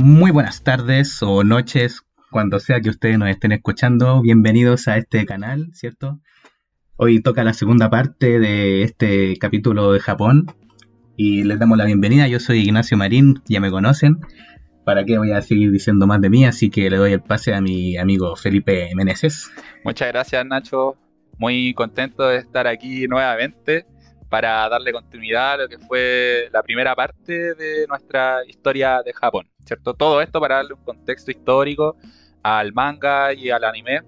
Muy buenas tardes o noches, cuando sea que ustedes nos estén escuchando. Bienvenidos a este canal, ¿cierto? Hoy toca la segunda parte de este capítulo de Japón y les damos la bienvenida. Yo soy Ignacio Marín, ya me conocen. ¿Para qué voy a seguir diciendo más de mí? Así que le doy el pase a mi amigo Felipe Meneses. Muchas gracias Nacho, muy contento de estar aquí nuevamente para darle continuidad a lo que fue la primera parte de nuestra historia de Japón, ¿cierto? Todo esto para darle un contexto histórico al manga y al anime,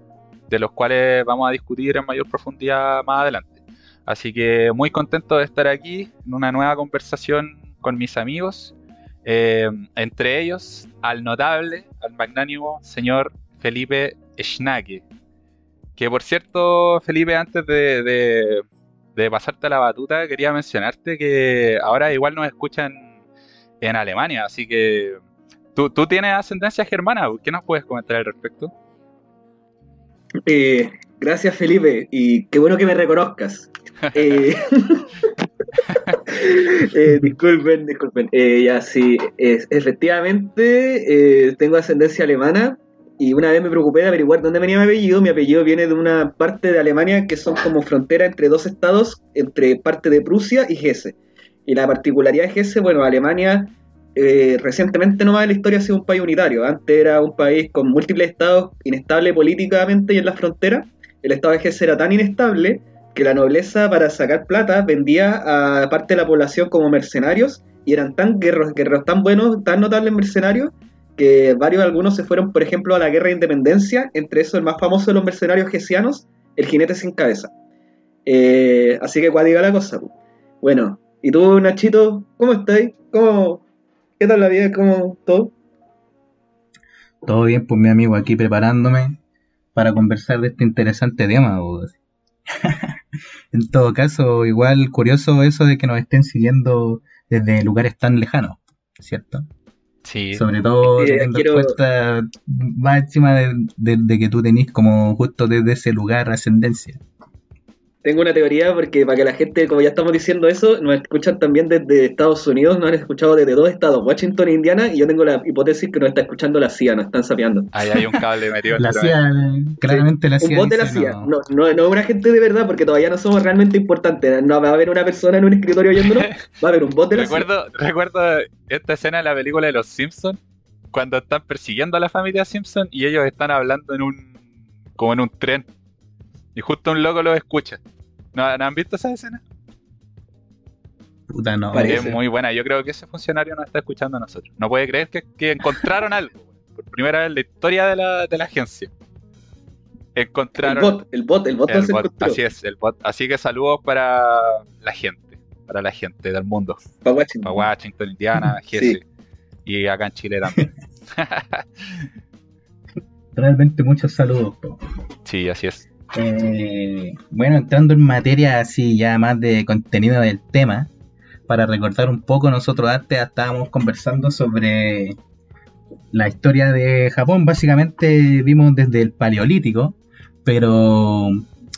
de los cuales vamos a discutir en mayor profundidad más adelante. Así que muy contento de estar aquí en una nueva conversación con mis amigos, eh, entre ellos al notable, al magnánimo señor Felipe Schnake. Que por cierto, Felipe, antes de de pasarte la batuta, quería mencionarte que ahora igual nos escuchan en Alemania, así que tú, tú tienes ascendencia germana, ¿qué nos puedes comentar al respecto? Eh, gracias Felipe, y qué bueno que me reconozcas. Eh, eh, disculpen, disculpen. ya sí, efectivamente tengo ascendencia alemana, y una vez me preocupé de averiguar dónde venía mi apellido. Mi apellido viene de una parte de Alemania que son como frontera entre dos estados, entre parte de Prusia y Hesse. Y la particularidad de Hesse, bueno, Alemania eh, recientemente nomás en la historia ha sido un país unitario. Antes era un país con múltiples estados, inestable políticamente y en la frontera. El estado de Hesse era tan inestable que la nobleza para sacar plata vendía a parte de la población como mercenarios y eran tan guerreros, guerreros tan buenos, tan notables mercenarios que varios algunos se fueron, por ejemplo, a la guerra de independencia, entre esos el más famoso de los mercenarios gesianos, el jinete sin cabeza. Eh, así que cuál diga la cosa. Bueno, ¿y tú, Nachito, cómo estás? ¿Cómo, ¿Qué tal la vida? ¿Cómo todo? Todo bien, pues mi amigo, aquí preparándome para conversar de este interesante tema. en todo caso, igual curioso eso de que nos estén siguiendo desde lugares tan lejanos, ¿cierto? Sobre todo teniendo quiero... cuenta máxima de, que tú tenés como justo desde ese lugar ascendencia. Tengo una teoría porque para que la gente, como ya estamos diciendo eso, nos escuchan también desde Estados Unidos, nos han escuchado desde dos estados, Washington e Indiana, y yo tengo la hipótesis que nos está escuchando la CIA, nos están sapeando. Ahí hay un cable metido. la CIA, claramente la CIA. Un bot de la CIA, no, no, no, una gente de verdad, porque todavía no somos realmente importantes. No va a haber una persona en un escritorio oyéndonos, va a haber un bot de la recuerdo, CIA. Recuerdo esta escena de la película de Los Simpsons, cuando están persiguiendo a la familia Simpson y ellos están hablando en un como en un tren. Y justo un loco los escucha. ¿No, han visto esa escena? Puta, no. Es muy buena. Yo creo que ese funcionario nos está escuchando a nosotros. No puede creer que, encontraron algo. Por primera vez en la historia de la, de la agencia. Encontraron. El bot, el bot, el bot, el bot Así es, el bot. Así que saludos para la gente. Para la gente del mundo. Para Washington. Para Washington, Indiana, Jesse. Y acá en Chile también. Realmente muchos saludos. Sí, así es. Eh, bueno, entrando en materia así ya más de contenido del tema, para recordar un poco, nosotros antes estábamos conversando sobre la historia de Japón. Básicamente vimos desde el Paleolítico, pero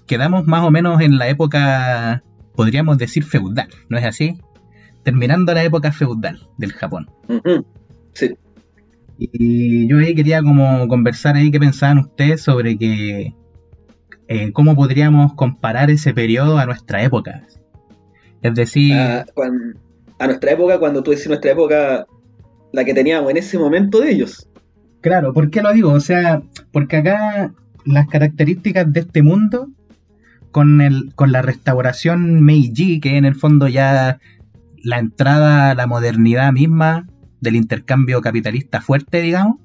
quedamos más o menos en la época, podríamos decir, feudal, ¿no es así? Terminando la época feudal del Japón. Sí. Y yo ahí quería como conversar ahí qué pensaban ustedes sobre que eh, cómo podríamos comparar ese periodo a nuestra época. Es decir... A, a nuestra época, cuando tú dices nuestra época, la que teníamos en ese momento de ellos. Claro, ¿por qué lo digo? O sea, porque acá las características de este mundo, con, el, con la restauración Meiji, que en el fondo ya la entrada a la modernidad misma del intercambio capitalista fuerte, digamos,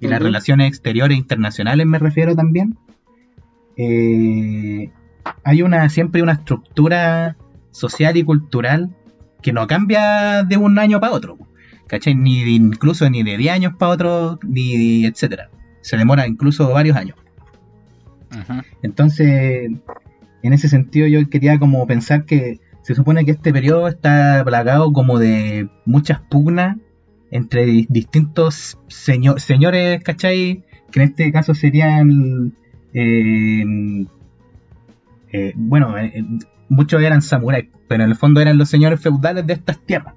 y las relaciones exteriores e internacionales me refiero también, eh, hay una siempre una estructura social y cultural que no cambia de un año para otro, ¿cachai? Ni incluso ni de 10 años para otro, ni etcétera. Se demora incluso varios años. Entonces, en ese sentido yo quería como pensar que se supone que este periodo está plagado como de muchas pugnas entre distintos señores, ¿cachai? Que en este caso serían eh, eh, bueno, eh, muchos eran samuráis, pero en el fondo eran los señores feudales de estas tierras.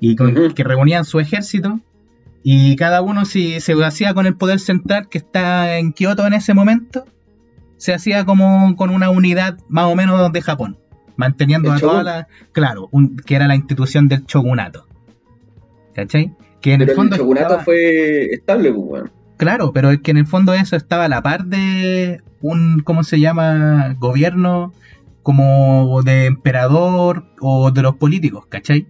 Y que reunían su ejército Y cada uno si se hacía con el poder central que está en Kioto en ese momento, se hacía como con una unidad más o menos de Japón, manteniendo a toda la... Claro, un- que era la institución del shogunato. ¿Cachai? Que en Pero el fondo... el shogunato estaba- fue estable, pues, weón. Claro, pero es que en el fondo eso estaba a la par de un, ¿cómo se llama? Gobierno como de emperador o de los políticos, ¿cachai?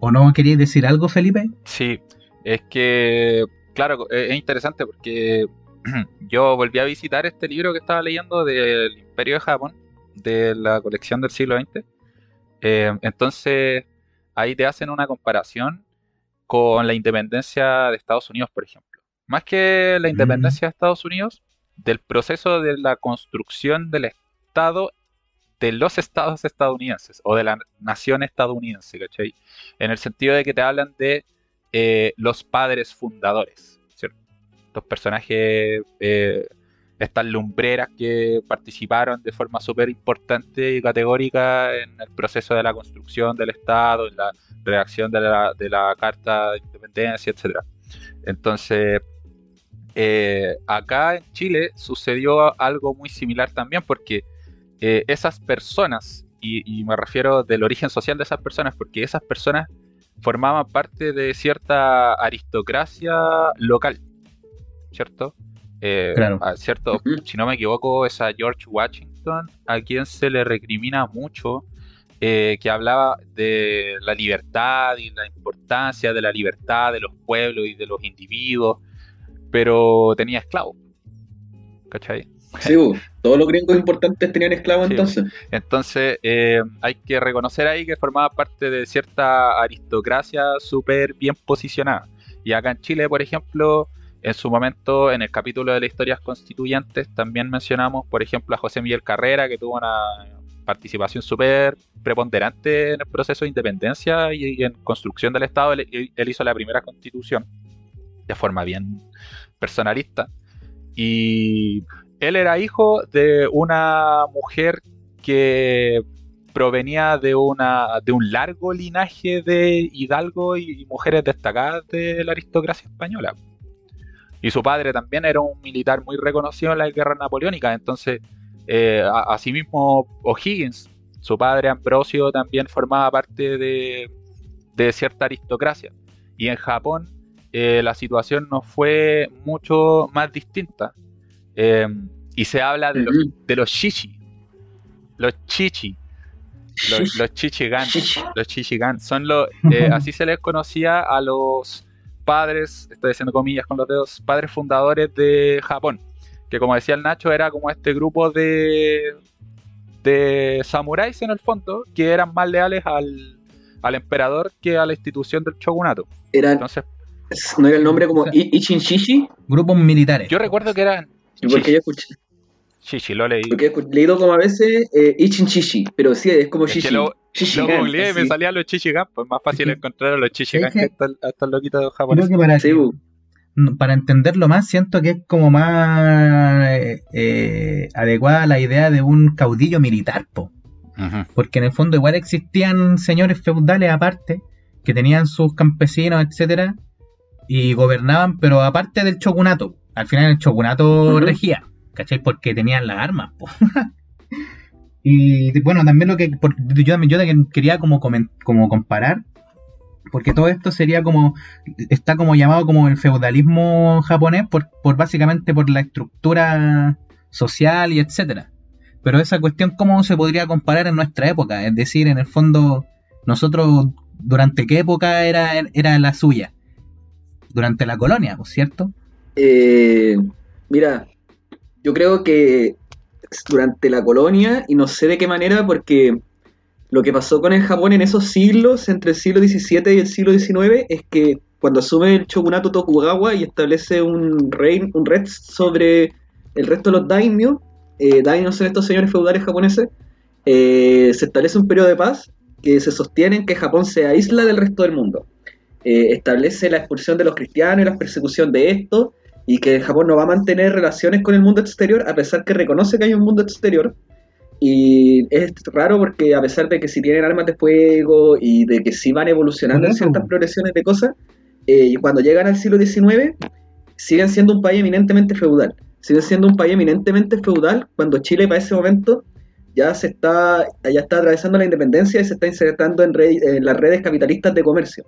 ¿O no queríais decir algo, Felipe? Sí, es que, claro, es interesante porque yo volví a visitar este libro que estaba leyendo del Imperio de Japón, de la colección del siglo XX. Eh, entonces, ahí te hacen una comparación con la independencia de Estados Unidos, por ejemplo. Más que la independencia de Estados Unidos, del proceso de la construcción del Estado de los estados estadounidenses o de la nación estadounidense, ¿cachai? En el sentido de que te hablan de eh, los padres fundadores, ¿cierto? Estos personajes, eh, estas lumbreras que participaron de forma súper importante y categórica en el proceso de la construcción del Estado, en la redacción de la, de la Carta de Independencia, etc. Entonces, eh, acá en Chile sucedió algo muy similar también porque eh, esas personas, y, y me refiero del origen social de esas personas, porque esas personas formaban parte de cierta aristocracia local, ¿cierto? Eh, Claro. a cierto, si no me equivoco, es a George Washington, a quien se le recrimina mucho, eh, que hablaba de la libertad y la importancia de la libertad de los pueblos y de los individuos, pero tenía esclavos, ¿cachai? Sí, todos los gringos importantes tenían esclavos Sí, entonces. Entonces, eh, hay que reconocer ahí que formaba parte de cierta aristocracia súper bien posicionada. Y acá en Chile, por ejemplo, en su momento, en el capítulo de las historias constituyentes, también mencionamos, por ejemplo, a José Miguel Carrera, que tuvo una participación súper preponderante en el proceso de independencia y, y en construcción del Estado. Él, él hizo la primera constitución de forma bien personalista. Y él era hijo de una mujer que provenía de una de un largo linaje de hidalgos y mujeres destacadas de la aristocracia española. Y su padre también era un militar muy reconocido en la guerra napoleónica. Entonces, eh, asimismo, O'Higgins, su padre Ambrosio, también formaba parte de, de cierta aristocracia. Y en Japón eh, la situación no fue mucho más distinta. Eh, y se habla de los, de los shishi, los chichi, los, los chichigan, los chichigan. Son los, eh, así se les conocía a los padres, estoy haciendo comillas con los dedos, padres fundadores de Japón. Que como decía el Nacho, era como este grupo de, de samuráis en el fondo, que eran más leales al, al emperador que a la institución del shogunato. Eran, Entonces, ¿No era el nombre como I- Ichinshishi? Grupos militares. yo recuerdo que eran Porque yo escuché, chichi, lo leí. porque he leído como a veces eh, Ichinshishi, pero sí, es como Shishi. lo- googleé y me salían los chichigan, pues más fácil encontrar a los chichigan que- que a estos- a estos loquitos Creo que para, para entenderlo más, siento que es como más eh, eh, adecuada la idea de un caudillo militar, po. Porque en el fondo igual existían señores feudales aparte que tenían sus campesinos, etcétera, y gobernaban, pero aparte del shogunato. Al final el shogunato Ujú. regía, ¿cachai? Porque tenían las armas. po. y bueno, también lo que por- yo, yo quería como, como comparar, porque todo esto sería como, está como llamado como el feudalismo japonés, por, por básicamente por la estructura social y etcétera. Pero esa cuestión, ¿cómo se podría comparar en nuestra época? Es decir, en el fondo, nosotros, ¿durante qué época era, era la suya? Durante la colonia, ¿no es cierto? Eh, mira, yo creo que durante la colonia, y no sé de qué manera, porque lo que pasó con el Japón en esos siglos, entre el siglo XVII y el siglo XIX, es que cuando asume el shogunato Tokugawa y establece un rey, un red sobre el resto de los daimyo, eh, daimyo son estos señores feudales japoneses, eh, se establece un periodo de paz que se sostiene en que Japón se aísla del resto del mundo. Eh, establece la expulsión de los cristianos y la persecución de estos, y que Japón no va a mantener relaciones con el mundo exterior a pesar que reconoce que hay un mundo exterior. Y es raro porque a pesar de que si tienen armas de fuego y de que sí van evolucionando en ciertas progresiones de cosas, eh, cuando llegan al siglo XIX, siguen siendo un país eminentemente feudal. Siguen siendo un país eminentemente feudal cuando Chile para ese momento ya se está, ya está atravesando la independencia y se está insertando en, en las redes capitalistas de comercio.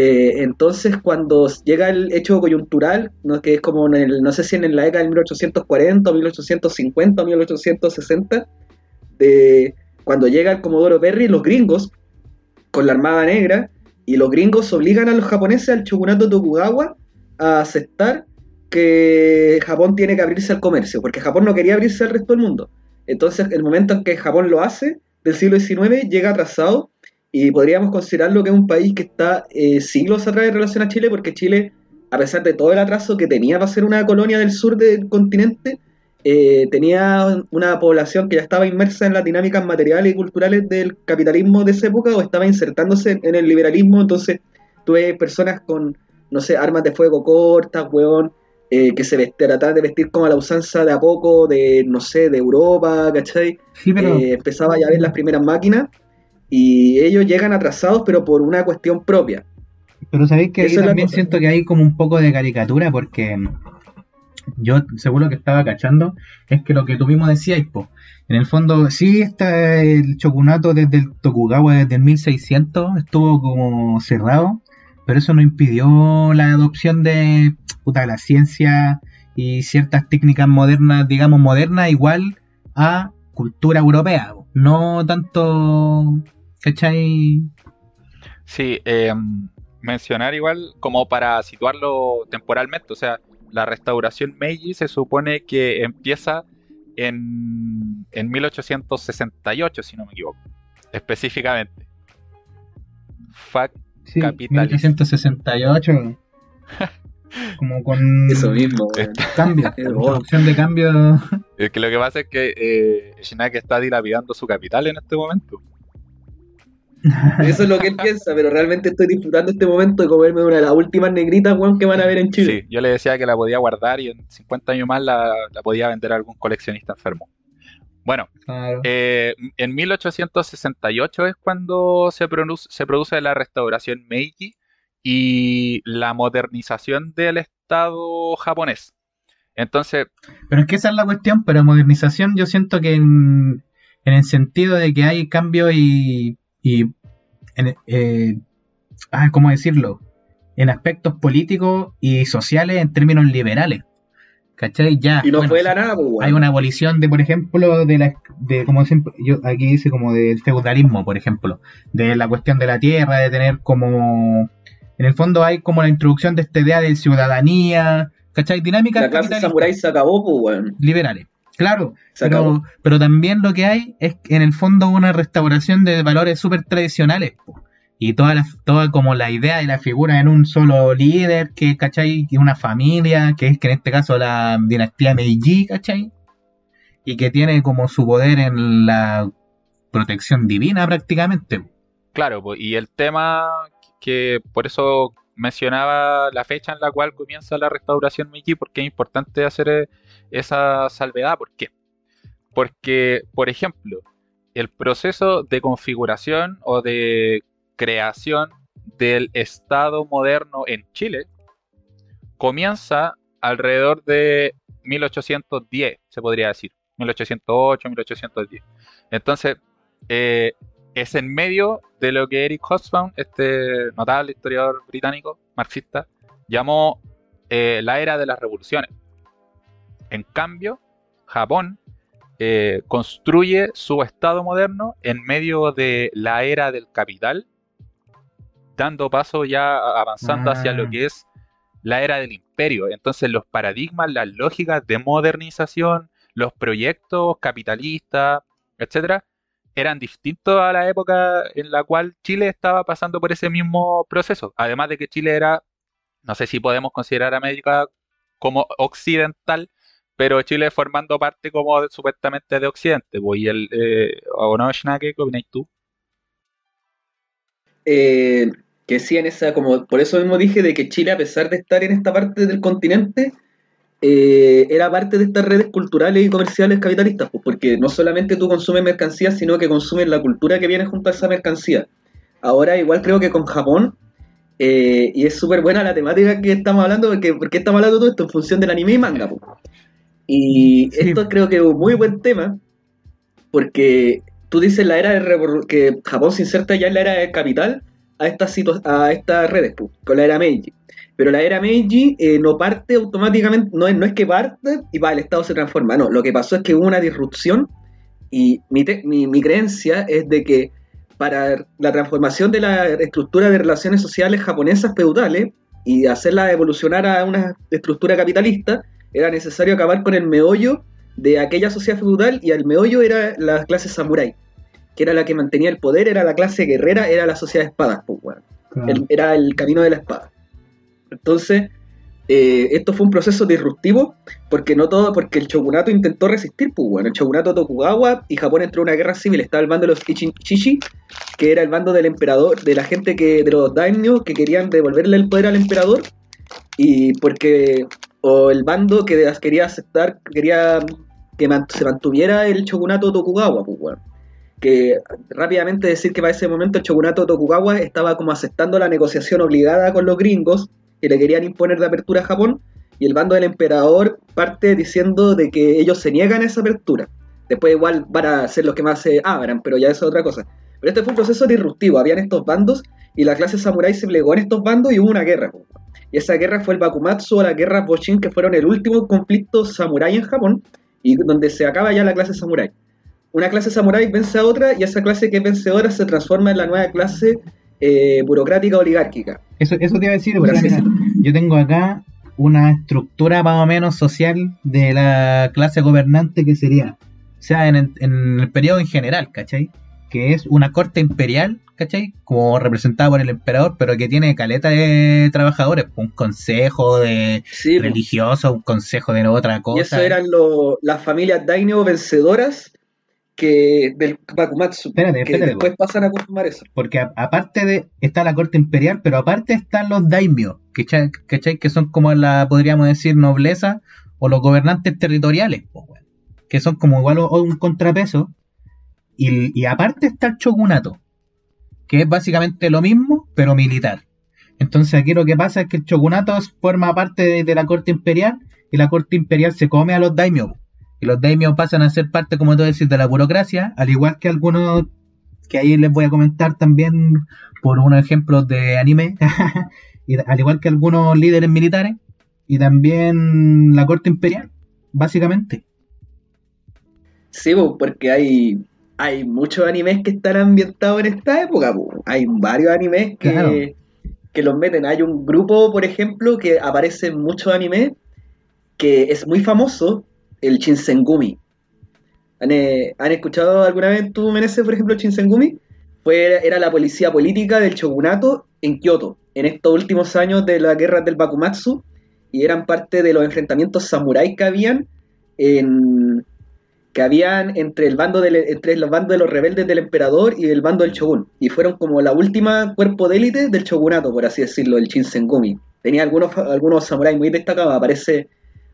Eh, entonces, cuando llega el hecho coyuntural, ¿no? que es como no sé si en la década de 1840, 1850, 1860, de cuando llega el Comodoro Perry, los gringos, con la Armada Negra, y los gringos obligan a los japoneses al shogunato Tokugawa a aceptar que Japón tiene que abrirse al comercio, porque Japón no quería abrirse al resto del mundo. Entonces, el momento en que Japón lo hace, del siglo XIX, llega atrasado y podríamos considerarlo que es un país que está eh, siglos atrás en relación a Chile, porque Chile, a pesar de todo el atraso que tenía para ser una colonia del sur del continente, eh, tenía una población que ya estaba inmersa en las dinámicas materiales y culturales del capitalismo de esa época o estaba insertándose en el liberalismo, entonces tuve personas con, no sé, armas de fuego cortas, hueón, eh, que se trataban de vestir como a la usanza de a poco de, no sé, de Europa, ¿cachai? empezaba ya a ver las primeras máquinas y ellos llegan atrasados, pero por una cuestión propia. Pero sabéis que yo también siento que hay como un poco de caricatura, porque yo, seguro que estaba cachando, es que lo que tú mismo decías, po, en el fondo, sí está el chocunato desde el Tokugawa, desde el 1600, estuvo como cerrado, pero eso no impidió la adopción de puta, la ciencia y ciertas técnicas modernas, digamos modernas, igual a cultura europea, no tanto ¿Cachai? Sí, eh, mencionar igual como para situarlo temporalmente, o sea, la restauración Meiji se supone que empieza en, en 1868, si no me equivoco, específicamente. Fact sí, 1868. como con eso mismo cambio introducción de cambio es que lo que pasa es que eh, Shinaki está dilapidando su capital en este momento eso es lo que él piensa, pero realmente estoy disfrutando este momento de comerme una de las últimas negritas, que van a ver en Chile. Sí, yo le decía que la podía guardar y en 50 años más la, podía vender a algún coleccionista enfermo. Bueno, eh, en 1868 es cuando se produce, se produce la restauración Meiji y la modernización del Estado japonés. Entonces... Pero es que esa es la cuestión, pero modernización yo siento que en, en el sentido de que hay cambio y y, en, eh, ah, ¿cómo decirlo? En aspectos políticos y sociales en términos liberales. ¿Cachai? Ya. Y no fue la nada, pues, Hay una abolición de, por ejemplo, de la, de, como siempre, yo aquí dice como del feudalismo, por ejemplo, de la cuestión de la tierra, de tener como, en el fondo hay como la introducción de esta idea de ciudadanía, ¿cachai? Dinámica. La clase samurai se acabó, pues, Liberales. Claro, pero, pero, también lo que hay es en el fondo una restauración de valores súper tradicionales. Y toda, la, toda como la idea de la figura en un solo líder, que, ¿cachai? Que una familia, que es que en este caso la dinastía Meiji, ¿cachai? Y que tiene como su poder en la protección divina prácticamente. Claro, y el tema que por eso mencionaba la fecha en la cual comienza la restauración Meiji, porque es importante hacer esa salvedad. ¿Por qué? Porque, por ejemplo, el proceso de configuración o de creación del Estado moderno en Chile comienza alrededor de 1810, se podría decir, 1808, 1810. Entonces, eh, es en medio de lo que Eric Hobsbawm, este notable historiador británico, marxista, llamó eh, la era de las revoluciones. En cambio, Japón eh, construye su Estado moderno en medio de la era del capital, dando paso ya avanzando hacia lo ah. que es la era del imperio. Entonces los paradigmas, las lógicas de modernización, los proyectos capitalistas, etcétera, eran distintos a la época en la cual Chile estaba pasando por ese mismo proceso. Además de que Chile era, no sé si podemos considerar a América como occidental, pero Chile formando parte como supuestamente de Occidente. Pues, el, eh, ¿O no, ¿Qué opináis tú? Eh, que sí, en esa, como por eso mismo dije de que Chile, a pesar de estar en esta parte del continente, eh, era parte de estas redes culturales y comerciales capitalistas, pues, porque no solamente tú consumes mercancías, sino que consumes la cultura que viene junto a esa mercancía. Ahora, igual creo que con Japón, Eh, y es súper buena la temática que estamos hablando, porque, porque estamos hablando de todo esto en función del anime y manga. po. Y Sí. esto creo que es un muy buen tema, porque tú dices la era de que Japón se inserta ya en la era del capital a estas, a estas redes, con la era Meiji. Pero la era Meiji eh, no parte automáticamente, no es, no es que parte y va, el Estado se transforma, no, lo que pasó es que hubo una disrupción y mi, te- mi, mi creencia es de que para la transformación de la estructura de relaciones sociales japonesas feudales y hacerla evolucionar a una estructura capitalista, era necesario acabar con el meollo de aquella sociedad feudal y el meollo era la clase samurái, que era la que mantenía el poder, era la clase guerrera, era la sociedad de espadas, pues. El- era el camino de la espada. Entonces, eh, esto fue un proceso disruptivo porque no todo, porque el shogunato intentó resistir, pues bueno, el shogunato Tokugawa y Japón entró en una guerra civil, estaba el bando de los Ichinchichi, que era el bando del emperador, de la gente que, de los daimyo que querían devolverle el poder al emperador, y porque, o el bando que quería aceptar, quería que se mantuviera el shogunato Tokugawa, pues. Que rápidamente decir que para ese momento el shogunato Tokugawa estaba como aceptando la negociación obligada con los gringos que le querían imponer de apertura a Japón y el bando del emperador parte diciendo de que ellos se niegan a esa apertura. Después igual van a ser los que más se abran, pero ya es otra cosa. Pero este fue un proceso disruptivo, habían estos bandos y la clase samurái se plegó en estos bandos y hubo una guerra. Y esa guerra fue el Bakumatsu o la guerra Boshin, que fueron el último conflicto samurái en Japón y donde se acaba ya la clase samurái. Una clase samurái vence a otra y esa clase que es vencedora se transforma en la nueva clase eh, burocrática oligárquica. Eso, eso te iba a decir, mira, yo tengo acá una estructura más o menos social de la clase gobernante que sería, o sea, en el, en el periodo en general, ¿cachai? Que es una corte imperial, ¿cachai? Como representada por el emperador, pero que tiene caleta de trabajadores, un consejo de Sí, po. religioso, un consejo de otra cosa. Y eso eran lo- las familias daimyo vencedoras que del Bakumatsu, Espérate, que después pasan a conformar eso. Porque a- aparte de, está la corte imperial, pero aparte están los daimyo, ¿cachai? ¿cachai? Que son como la, podríamos decir, nobleza o los gobernantes territoriales, po, que son como igual o- o un contrapeso. Y, aparte está el shogunato, que es básicamente lo mismo, pero militar. Entonces aquí lo que pasa es que el shogunato forma parte de, la corte imperial y la corte imperial se come a los daimyo. Y los daimyo pasan a ser parte, como tú decís, de la burocracia, al igual que algunos que ahí les voy a comentar también por unos ejemplos de anime, y al igual que algunos líderes militares, y también la corte imperial, básicamente. Sí, po, porque hay, hay muchos animes que están ambientados en esta época. po. Hay varios animes que, Claro. que los meten. Hay un grupo, por ejemplo, que aparece en muchos animes que es muy famoso, el Shinsengumi. ¿Han, eh, han escuchado alguna vez tú, Meneses, por ejemplo, el Shinsengumi? Fue, era la policía política del shogunato en Kioto, en estos últimos años de la guerra del Bakumatsu, y eran parte de los enfrentamientos samuráis que habían en, que habían entre el bando del, entre los bandos de los rebeldes del emperador y el bando del shogun. Y fueron como la última cuerpo de élite del shogunato por así decirlo el Shinsengumi. Tenía algunos algunos samuráis muy destacados. Aparece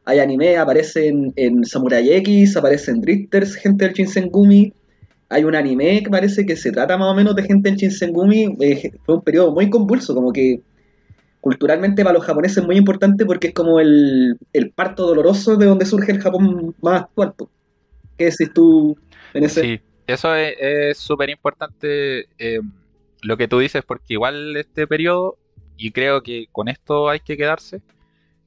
hay anime aparece en, Samurai X aparece en Drifters gente del Shinsengumi. Hay un anime que parece que se trata más o menos de gente del Shinsengumi. Eh, fue un periodo muy convulso como que culturalmente para los japoneses es muy importante porque es como el, el parto doloroso de donde surge el Japón más actual. ¿Qué decís tú en ese? Sí, eso es súper importante eh, lo que tú dices, porque igual este periodo, y creo que con esto hay que quedarse,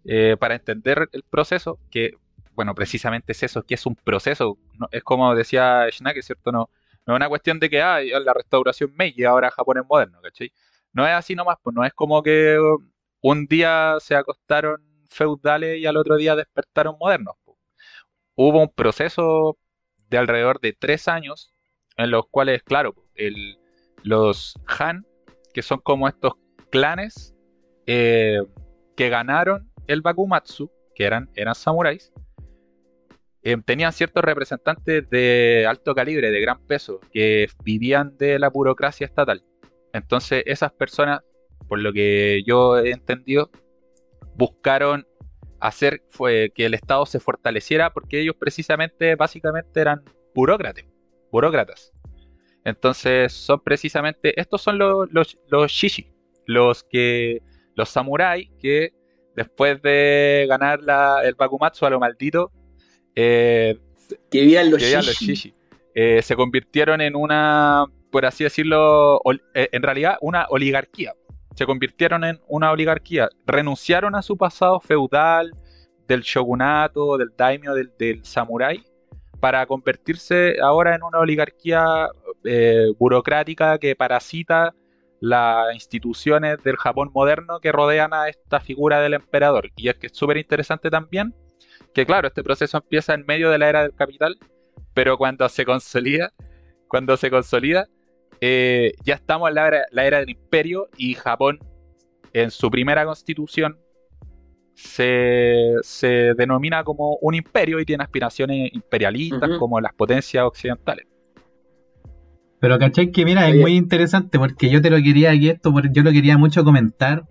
eh, para entender el proceso, que, bueno, precisamente es eso, que es un proceso, es como decía Schnake, ¿cierto? No, no es una cuestión de que, ah, la restauración Meiji, ahora Japón es moderno, ¿cachai? No es así nomás, pues no es como que um, un día se acostaron feudales y al otro día despertaron modernos. Hubo un proceso de alrededor de tres años en los cuales, claro, los Han, que son como estos clanes eh, que ganaron el Bakumatsu, que eran, eran samuráis, eh, tenían ciertos representantes de alto calibre, de gran peso, que vivían de la burocracia estatal. Entonces esas personas, por lo que yo he entendido, buscaron hacer fue que el Estado se fortaleciera porque ellos precisamente, básicamente eran burócratas, burócratas. Entonces son precisamente, estos son los, los, los shishi, los que los samuráis que después de ganar la, el Bakumatsu a lo maldito, eh, Que vivían los que eran los shishi. shishi, eh, se convirtieron en una, por así decirlo, eh, en realidad una oligarquía. Se convirtieron en una oligarquía. Renunciaron a su pasado feudal, del shogunato, del daimyo, del, del samurái, para convertirse ahora en una oligarquía eh, burocrática que parasita las instituciones del Japón moderno que rodean a esta figura del emperador. Y es que es súper interesante también que, claro, este proceso empieza en medio de la era del capital, pero cuando se consolida, cuando se consolida, eh, ya estamos en la era, la era del imperio y Japón, en su primera constitución, se, se denomina como un imperio y tiene aspiraciones imperialistas como las potencias occidentales. Pero cachai que mira, es muy interesante porque yo te lo quería aquí esto, porque yo lo quería mucho comentar,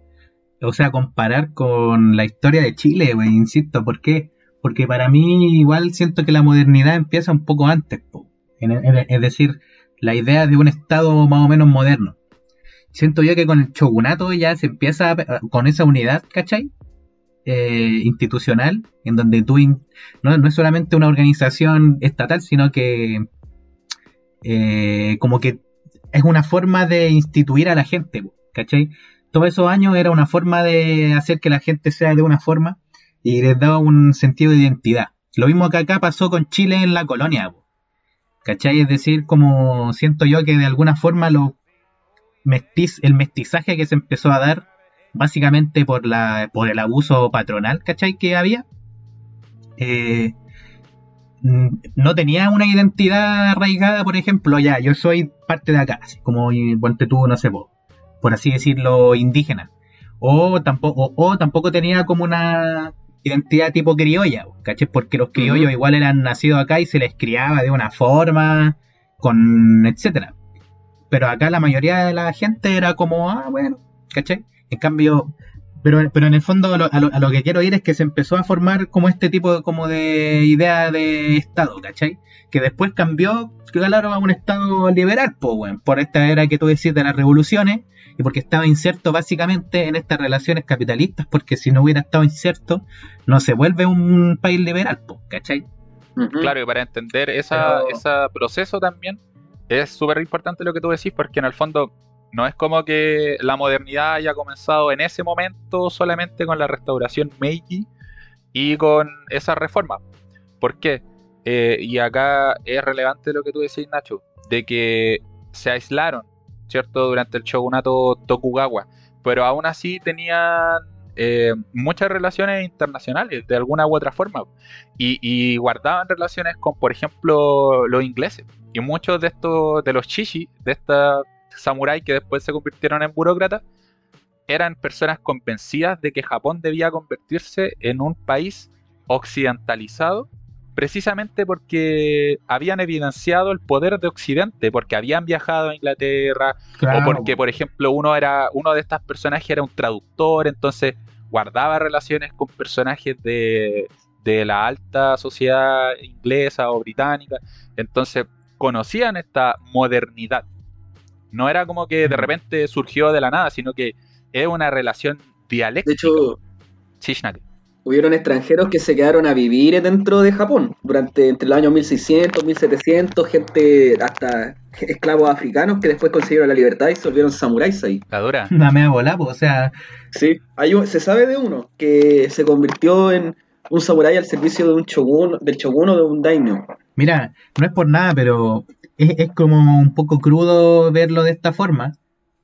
o sea, comparar con la historia de Chile, güey, insisto, ¿por qué? Porque para mí igual siento que la modernidad empieza un poco antes, po. En- en- es decir, la idea de un Estado más o menos moderno. Siento yo que con el shogunato ya se empieza con esa unidad, ¿cachai? Eh, institucional, en donde tú no, es solamente una organización estatal, sino que eh, como que es una forma de instituir a la gente, ¿cachai? Todos esos años era una forma de hacer que la gente sea de una forma y les daba un sentido de identidad. Lo mismo que acá pasó con Chile en la colonia, po, ¿cachai? Es decir, como siento yo que de alguna forma lo mestiz, el mestizaje que se empezó a dar, básicamente por, la, por el abuso patronal, ¿cachai? Que había, eh, mm, no tenía una identidad arraigada, por ejemplo, ya, yo soy parte de acá, así como ponte tú, no sé, po, por así decirlo, indígena. O tampoco, o tampoco tenía como una identidad tipo criolla, ¿cachai? Porque los criollos igual eran nacidos acá y se les criaba de una forma, con etcétera. Pero acá la mayoría de la gente era como, ah, bueno, ¿cachai? En cambio, pero, pero en el fondo lo- a, lo, a lo que quiero ir es que se empezó a formar como este tipo de, como de idea de Estado, ¿cachai? Que después cambió, claro, a un Estado liberal, po, weón, por esta era que tú decís de las revoluciones y porque estaba inserto básicamente en estas relaciones capitalistas, porque si no hubiera estado inserto, no se vuelve un país liberal, po, ¿cachai? Claro, y para entender esa, Pero- ese proceso también es súper importante lo que tú decís, porque en el fondo no es como que la modernidad haya comenzado en ese momento solamente con la restauración Meiji y con esa reforma. ¿Por qué? Eh, y acá es relevante lo que tú decís, Nacho, de que se aislaron, ¿cierto? Durante el shogunato Tokugawa, pero aún así tenían eh, muchas relaciones internacionales de alguna u otra forma y, guardaban relaciones con, por ejemplo, los ingleses. Y muchos de estos, de los chishi, de estos samuráis que después se convirtieron en burócratas, eran personas convencidas de que Japón debía convertirse en un país occidentalizado, precisamente porque habían evidenciado el poder de Occidente, porque habían viajado a Inglaterra, o porque, por ejemplo, uno era uno de estas personajes era un traductor, entonces guardaba relaciones con personajes de, de la alta sociedad inglesa o británica, entonces conocían esta modernidad. No era como que de repente surgió de la nada, sino que es una relación dialéctica. De hecho, Chishnake. hubieron extranjeros que se quedaron a vivir dentro de Japón durante entre los años 1600, 1700, gente hasta esclavos africanos que después consiguieron la libertad y se volvieron samuráis ahí. La dura. Una mea bola, po, o sea, Sí, hay un- se sabe de uno que se convirtió en un samurái al servicio de un shogun, del shogun o de un daimyo. Mira, no es por nada, pero es, es como un poco crudo verlo de esta forma,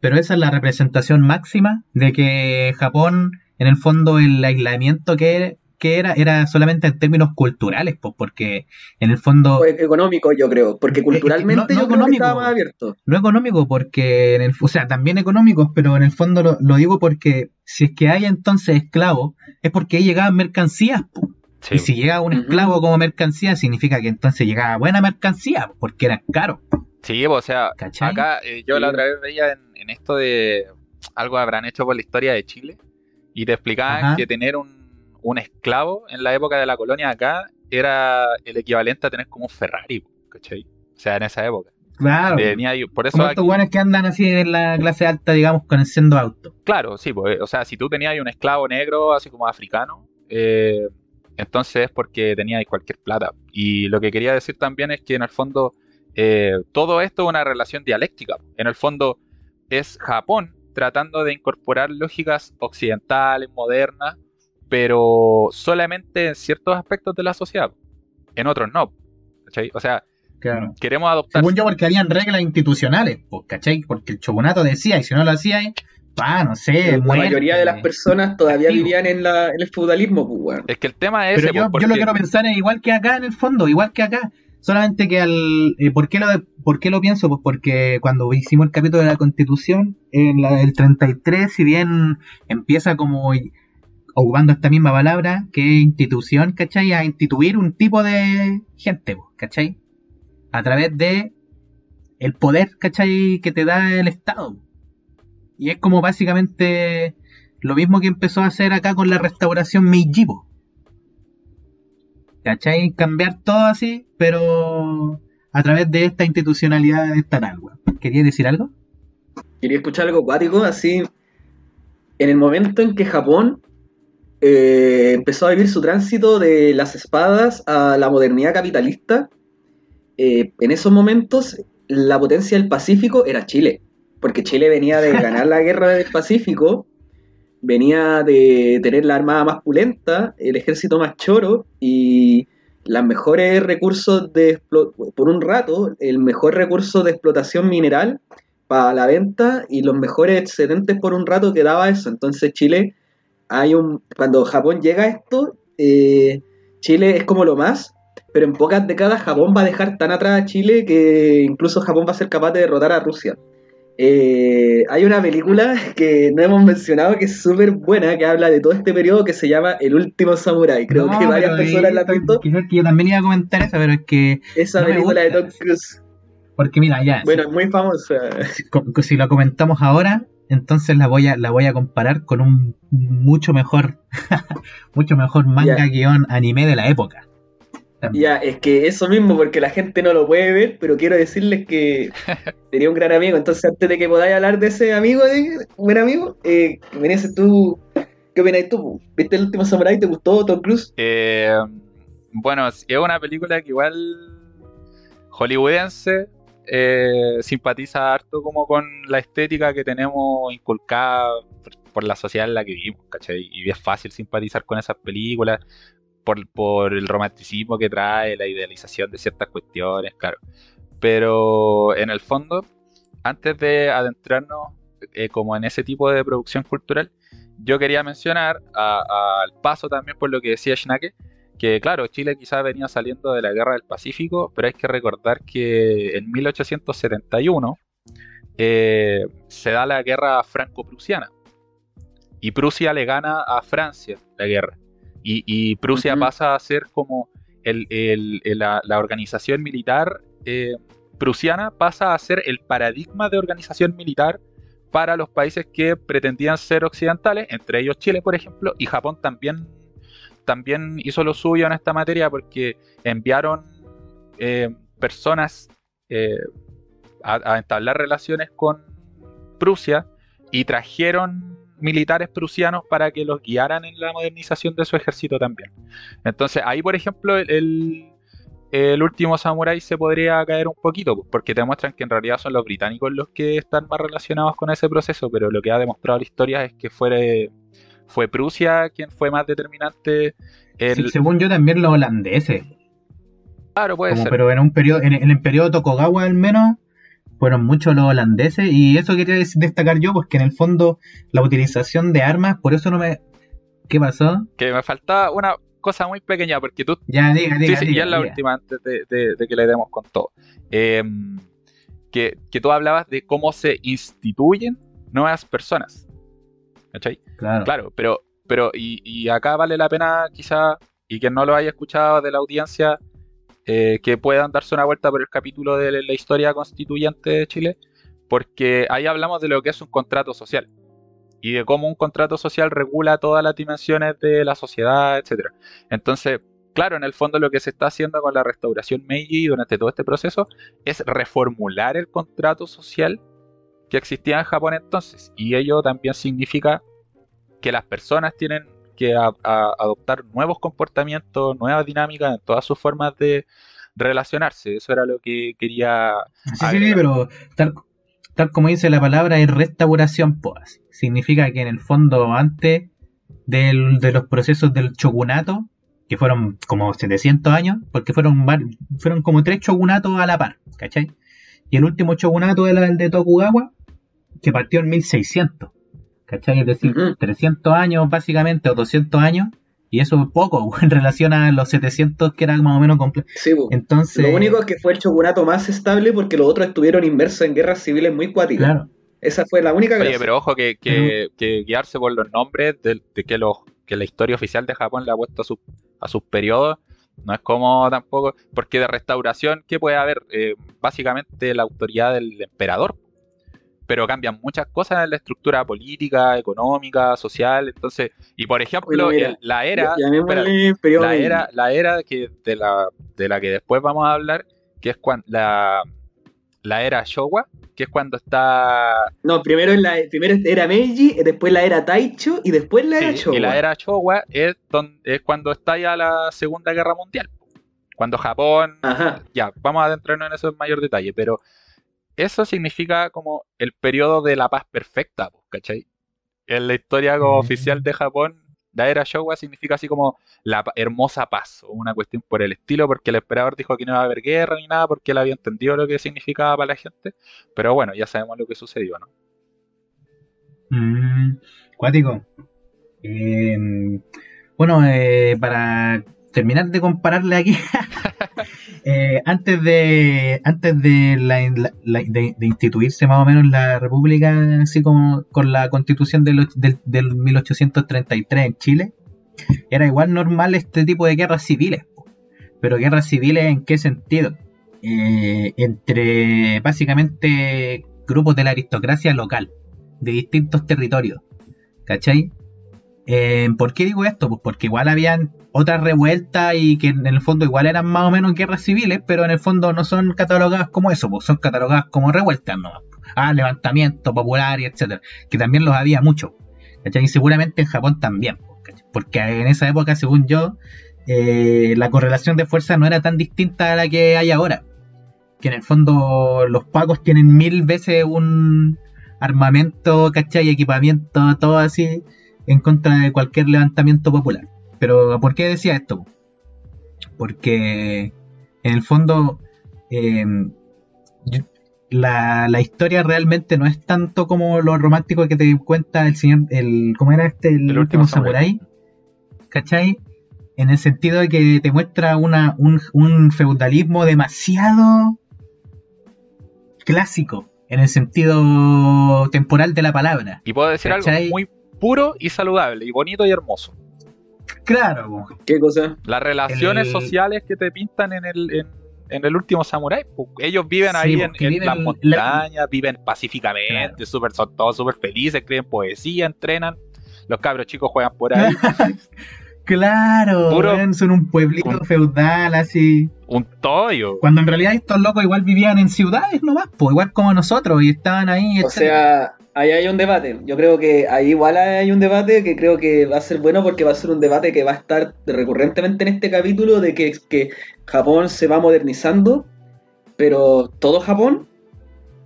pero esa es la representación máxima de que Japón, en el fondo, el aislamiento que, que era, era solamente en términos culturales, pues, porque en el fondo, económico, yo creo, porque Es que culturalmente no- no yo creo que económico. estaba más abierto. no económico, porque, en el, o sea, también económicos, pero en el fondo lo, lo digo porque si es que hay entonces esclavos, es porque ahí llegaban mercancías, pues. Sí. Y si llega un esclavo como mercancía, significa que entonces llegaba buena mercancía, porque eran caros. Sí, o sea, ¿Cachai? acá eh, yo la otra vez veía en, en esto de algo habrán hecho por la historia de Chile y te explicaban Ajá. que tener un, un esclavo en la época de la colonia acá era el equivalente a tener como un Ferrari, ¿cachai? O sea, en esa época. Claro. Tenía por eso Como estos buenos que andan así en la clase alta, digamos, conociendo autos. Claro, sí, pues, o sea, si tú tenías ahí un esclavo negro, así como africano, eh, entonces es porque tenías cualquier plata. Y lo que quería decir también es que en el fondo eh, todo esto es una relación dialéctica. En el fondo es Japón tratando de incorporar lógicas occidentales, modernas, pero solamente en ciertos aspectos de la sociedad. En otros no. ¿cachai? O sea, Claro. queremos adoptar... Según yo, porque habían reglas institucionales, pues, ¿cachai? Porque el shogunato decía, y si no lo hacía, pa, no sé, la muerte. mayoría de las personas todavía vivían en, la, en el feudalismo, pues, weón. Es que el tema es... Pero ese, yo, pues, yo lo quiero pensar es igual que acá en el fondo, igual que acá. Solamente que al... eh, ¿por, qué lo, ¿Por qué lo pienso? Pues porque cuando hicimos el capítulo de la Constitución, en la del 33, si bien empieza como ocupando esta misma palabra, que es institución, ¿cachai? A instituir un tipo de gente, pues, ¿cachai? A través de el poder, ¿cachai? Que te da el Estado. Y es como básicamente lo mismo que empezó a hacer acá con la restauración Meiji. ¿Cachai? Cambiar todo así, pero a través de esta institucionalidad estatal, weón. ¿Querías decir algo? Quería escuchar algo acuático, así. En el momento en que Japón eh, empezó a vivir su tránsito de las espadas a la modernidad capitalista, eh, en esos momentos la potencia del Pacífico era Chile. Porque Chile venía de ganar la guerra del Pacífico, venía de tener la armada más pulenta, el ejército más choro y los mejores recursos de por un rato, el mejor recurso de explotación mineral para la venta y los mejores excedentes por un rato que daba eso. Entonces Chile, hay un cuando Japón llega a esto, eh, Chile es como lo más, pero en pocas décadas Japón va a dejar tan atrás a Chile que incluso Japón va a ser capaz de derrotar a Rusia. Eh, hay una película que no hemos mencionado que es súper buena, que habla de todo este periodo que se llama El último Samurái. Creo No, que varias personas la han visto. Quizás que yo también iba a comentar eso, pero es que. Esa no película de. Tom Cruise. Porque mira, ya. Bueno, es muy famosa. si, lo comentamos ahora, entonces la voy a, la voy a comparar con un mucho mejor, mucho mejor manga guion anime de la época. También. Ya, es que eso mismo, porque la gente no lo puede ver, pero quiero decirles que sería un gran amigo. Entonces, antes de que podáis hablar de ese amigo, de, buen amigo, eh, tú, ¿qué opinas tú? ¿Viste el último Samurai? ¿Te gustó Tom Cruise? Eh, bueno, es una película que igual hollywoodense eh, simpatiza harto como con la estética que tenemos inculcada por, por la sociedad en la que vivimos, ¿cachai? Y es fácil simpatizar con esas películas por, el romanticismo que trae, la idealización de ciertas cuestiones, claro. Pero en el fondo, antes de adentrarnos eh, como en ese tipo de producción cultural, yo quería mencionar al paso también por lo que decía Schnake, que claro, Chile quizás venía saliendo de la guerra del Pacífico, pero hay que recordar que en 1871 eh, se da la guerra franco-prusiana y Prusia le gana a Francia la guerra y, y Prusia pasa a ser como el- el- el- la, la organización militar eh, prusiana pasa a ser el paradigma de organización militar para los países que pretendían ser occidentales, entre ellos Chile, por ejemplo, y Japón también, también hizo lo suyo en esta materia porque enviaron eh, personas eh, a, a entablar relaciones con Prusia y trajeron militares prusianos para que los guiaran en la modernización de su ejército también. Entonces ahí, por ejemplo, el, el- el último samurái se podría caer un poquito, pues, porque te muestran que en realidad son los británicos los que están más relacionados con ese proceso, pero lo que ha demostrado la historia es que fue, fue Prusia quien fue más determinante. El, Sí, según yo también los holandeses. claro, puede como, ser. pero en un periodo, en, en el periodo Tokugawa al menos, fueron muchos los holandeses. Y eso quería des- destacar yo, pues que en el fondo la utilización de armas, por eso no me. ¿Qué pasó? Que me faltaba una cosa muy pequeña, porque tú Ya diga, diga. sí, sí, diga, ya es la diga. última antes de, de- de que le demos con todo. Eh, que, que tú hablabas de cómo se instituyen nuevas personas. ¿Cachai? Claro. Claro, pero, pero y, y acá vale la pena quizá, y quien no lo haya escuchado de la audiencia, eh, que puedan darse una vuelta por el capítulo de la historia constituyente de Chile, porque ahí hablamos de lo que es un contrato social y de cómo un contrato social regula todas las dimensiones de la sociedad, etcétera. Entonces, claro, en el fondo lo que se está haciendo con la restauración Meiji durante todo este proceso es reformular el contrato social que existía en Japón entonces. Y ello también significa que las personas tienen que adoptar nuevos comportamientos, nuevas dinámicas en todas sus formas de relacionarse. Eso era lo que quería. Sí, sí, pero tal, tal como dice la palabra, es restauración, pues. Significa que en el fondo, antes del, de los procesos del shogunato, que fueron como 700 años, porque fueron, fueron como tres shogunatos a la par, ¿cachai? Y el último shogunato era el de Tokugawa, que partió en 1600, ¿cachai? Es decir, 300 años básicamente, o 200 años, y eso es poco en relación a los 700 que eran más o menos completos. Sí, Entonces, lo único es que fue el shogunato más estable porque los otros estuvieron inmersos en guerras civiles muy cuáticas. Claro. Esa fue la única Oye, pero ojo que, que, guiarse por los nombres de, que los que la historia oficial de Japón le ha puesto a, su, a sus periodos no es como tampoco, porque de restauración, ¿qué puede haber? Eh, básicamente la autoridad del emperador, pero cambian muchas cosas en la estructura política, económica, social, entonces, y por ejemplo, la era, la era, la era que de la, de la que después vamos a hablar, que es cuando la, la era Showa, que es cuando está. No, primero, la, primero era Meiji, después la era Taicho y después la era Showa. Y la era Showa es, donde, es cuando está ya la Segunda Guerra Mundial. Cuando Japón. Ya, vamos a adentrarnos en eso en mayor detalle, pero eso significa como el periodo de la paz perfecta, ¿cachai? En la historia oficial de Japón, la era Showa significa así como la hermosa paz, o una cuestión por el estilo, porque el emperador dijo que no iba a haber guerra ni nada, porque él había entendido lo que significaba para la gente. Pero bueno, ya sabemos lo que sucedió, ¿no? Mm, cuático. Em, bueno, eh, para terminar de compararle aquí, eh, antes de antes de, instituirse más o menos la República, así como con la constitución del, del, 1833 en Chile, era igual normal este tipo de guerras civiles. Pero guerras civiles en qué sentido? Eh, entre básicamente grupos de la aristocracia local, de distintos territorios. ¿Cachai? Eh, ¿Por qué digo esto? Pues porque igual habían otras revueltas y que en el fondo igual eran más o menos guerras civiles, pero en el fondo no son catalogadas como eso, pues son catalogadas como revueltas no Ah, levantamiento popular y etcétera, que también los había mucho. Y seguramente en Japón también, porque en esa época, según yo, eh, la correlación de fuerza no era tan distinta a la que hay ahora. Que en el fondo los pacos tienen mil veces un armamento, ¿cachai? Equipamiento, todo así, en contra de cualquier levantamiento popular. Pero ¿por qué decía esto? Porque en el fondo eh, la, historia realmente no es tanto como lo romántico que te cuenta el señor, el, ¿cómo era este? El, último, samurai. ¿Cachai? En el sentido de que te muestra una, un, feudalismo demasiado clásico, en el sentido temporal de la palabra. Y puedo decir algo muy puro y saludable, y bonito y hermoso. Claro. ¿Qué cosa? Las relaciones sociales que te pintan en el, en, el último Samurai. Ellos viven ahí en, las montañas, viven pacíficamente, super, son todos súper felices, escriben poesía, entrenan. Los cabros chicos juegan por ahí. claro, son un pueblito feudal así. Un toyo. Cuando en realidad estos locos igual vivían en ciudades nomás, pues igual como nosotros, y estaban ahí. O sea, ahí hay un debate. Yo creo que ahí igual hay un debate que creo que va a ser bueno porque va a ser un debate que va a estar recurrentemente en este capítulo de que, que Japón se va modernizando, pero todo Japón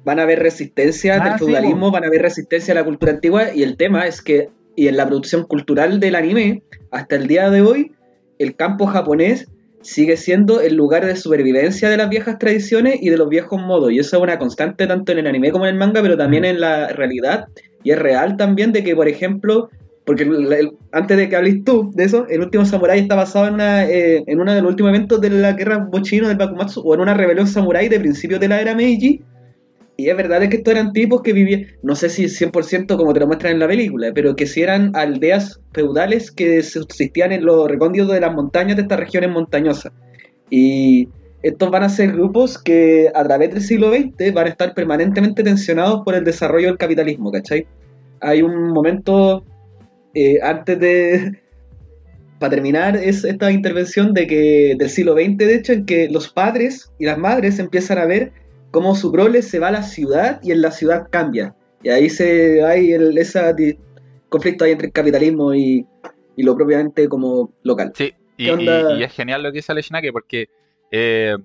van a haber resistencia del ah, feudalismo, van a haber resistencia a la cultura antigua y el tema es que y en la producción cultural del anime hasta el día de hoy el campo japonés sigue siendo el lugar de supervivencia de las viejas tradiciones y de los viejos modos. Y eso es una constante tanto en el anime como en el manga, pero también mm. en la realidad. Y es real también de que, por ejemplo, porque antes de que hables tú de eso, el último Samurai está basado en, una, eh, en uno de los últimos eventos de la guerra bochino del Bakumatsu, o en una rebelión Samurai de principios de la era Meiji. Y es verdad que estos eran tipos que vivían, no sé si 100% como te lo muestran en la película, pero que si eran aldeas feudales que subsistían en los recónditos de las montañas de estas regiones montañosas. Y estos van a ser grupos que a través del siglo XX van a estar permanentemente tensionados por el desarrollo del capitalismo, ¿cachai? Hay un momento eh, antes de, para terminar, es esta intervención de que del siglo XX, de hecho, en que los padres y las madres empiezan a ver cómo su prole se va a la ciudad y en la ciudad cambia. Y ahí se hay el, ese conflicto ahí entre el capitalismo y, y lo propiamente como local. Sí, y, y- y es genial lo que dice Shinake porque eh,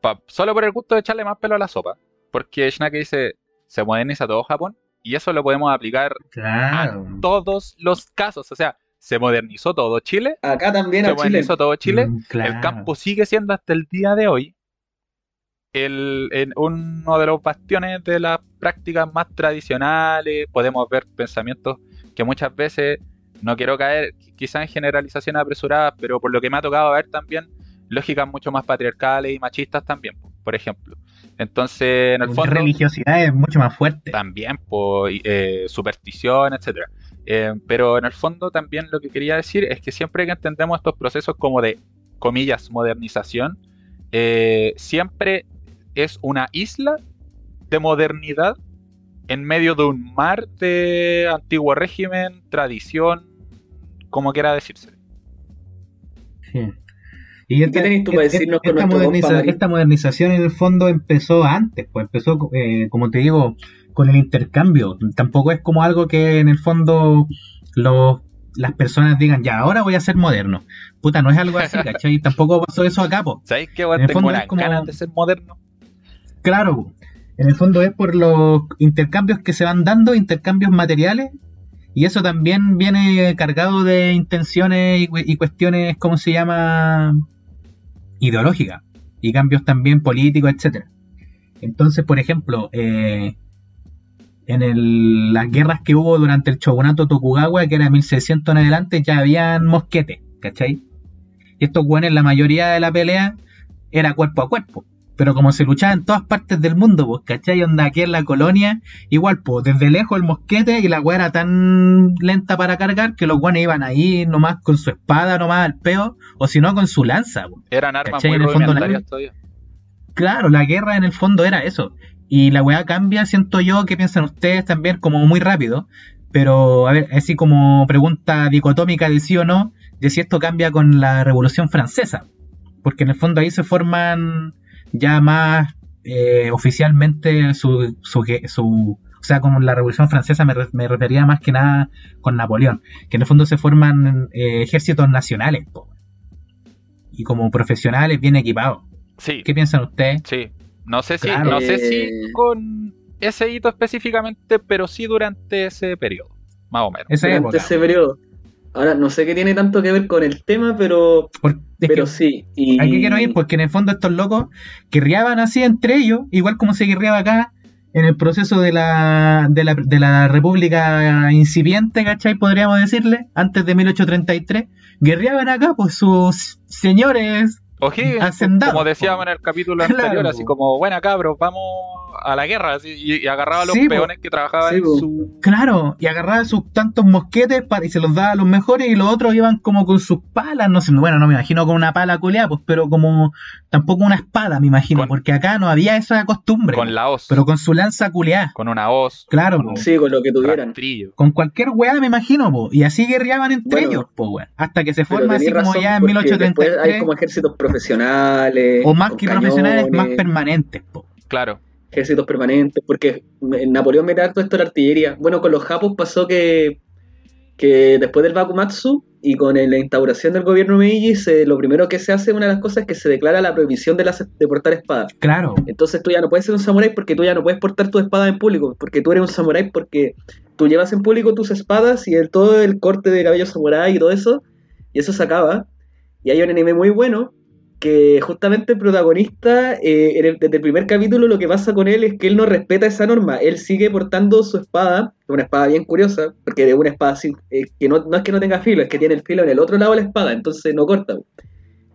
pa- solo por el gusto de echarle más pelo a la sopa, porque Shinake dice, se moderniza todo Japón y eso lo podemos aplicar Claro. a todos los casos, o sea, se modernizó todo Chile, Acá también se a Chile. modernizó todo Chile, Mm, claro. el campo sigue siendo hasta el día de hoy el, en uno de los bastiones de las prácticas más tradicionales. Podemos ver pensamientos que muchas veces, no quiero caer quizás en generalizaciones apresuradas, pero por lo que me ha tocado ver también, lógicas mucho más patriarcales y machistas también, por ejemplo. Entonces, en el fondo religiosidad es mucho más fuerte. también por eh, superstición, etcétera. Eh, pero en el fondo también lo que quería decir es que siempre que entendemos estos procesos como de comillas modernización, eh, siempre es una isla de modernidad en medio de un mar de antiguo régimen, tradición, como quiera decirse. Sí. Y ¿Y qué tenés tú para decirnos con esta, nuestro moderniza- esta modernización en el fondo empezó antes, pues empezó, eh, como te digo, con el intercambio. Tampoco es como algo que en el fondo los, las personas digan, ya, ahora voy a ser moderno. Puta, no es algo así, ¿cachai? Tampoco pasó eso acá, po. ¿Sabéis qué? el Tengo es como- ganas de ser moderno. Claro, en el fondo es por los intercambios que se van dando, intercambios materiales, y eso también viene cargado de intenciones y, cu- y cuestiones, ¿cómo se llama? Ideológicas, y cambios también políticos, etcétera. Entonces, por ejemplo, eh, en el- las guerras que hubo durante el shogunato Tokugawa, que era 1600 en adelante, ya habían mosquetes, ¿cachai? Y estos güeyes, la mayoría de la pelea era cuerpo a cuerpo. Pero como se luchaba en todas partes del mundo, pues, ¿cachai? Onda aquí en la colonia, igual, pues, desde lejos el mosquete y la weá era tan lenta para cargar que los guanes iban ahí nomás con su espada, nomás al peo, o si no con su lanza, pues. Eran armas muy En el fondo, la-. Claro, la guerra en el fondo era eso. Y la weá cambia, siento yo, que piensan ustedes también, como muy rápido. Pero, a ver, así como pregunta dicotómica de sí o no, de si esto cambia con la Revolución Francesa. Porque en el fondo ahí se forman ya más eh, oficialmente su, su, su- O sea, con la Revolución Francesa me, me refería más que nada con Napoleón. Que en el fondo se forman eh, ejércitos nacionales. po. Y como profesionales bien equipados. Sí, ¿Qué piensan ustedes? Sí, no sé si, Claro. no sé Eh. si con ese hito específicamente, pero sí durante ese periodo, más o menos. Esa durante época. ese periodo. Ahora, no sé qué tiene tanto que ver con el tema, pero, pero sí. Y... ¿A qué quiero ir? Porque en el fondo estos locos guerreaban así entre ellos, igual como se guerreaba acá en el proceso de la, de la, de la República incipiente, ¿cachai? Podríamos decirle, antes de 1833. Guerreaban acá, pues sus señores O'Higgins, como decíamos en el capítulo Claro, anterior, así como, buena cabros, vamos a la guerra, así, y, y agarraba a los Sí, po. peones que trabajaban Sí, en su... Claro, y agarraba sus tantos mosquetes para, y se los daba a los mejores y los otros iban como con sus palas, no sé, bueno, no me imagino con una pala culeada, pues, pero como tampoco una espada, me imagino, Con- porque acá no había esa costumbre, con la hoz, pero con su lanza culeada, con una hoz, claro, con un Sí, con lo que tuvieran. rastrillo. con cualquier weá, me imagino, po, y así guerreaban entre Bueno, ellos, po, weón, hasta que se forma así como ya en porque después 1833, hay como ejércitos profesionales. o más que profesionales, más permanentes, po. Claro, ejércitos permanentes, porque Napoleón mete harto esto de la artillería. Bueno, con los japos pasó que, que después del Bakumatsu y con la instauración del gobierno Meiji, se, lo primero que se hace, una de las cosas es que se declara la prohibición de, las, de portar espadas. Claro, Entonces tú ya no puedes ser un samurái porque tú ya no puedes portar tu espada en público, porque tú eres un samurái porque tú llevas en público tus espadas y el, todo el corte de cabello samurái y todo eso, y eso se acaba. Y hay un anime muy bueno que justamente el protagonista, eh, en el- desde el primer capítulo, lo que pasa con él es que él no respeta esa norma. Él sigue portando su espada, una espada bien curiosa, porque es una espada sin- eh, que no, no es que no tenga filo, es que tiene el filo en el otro lado de la espada, entonces no corta.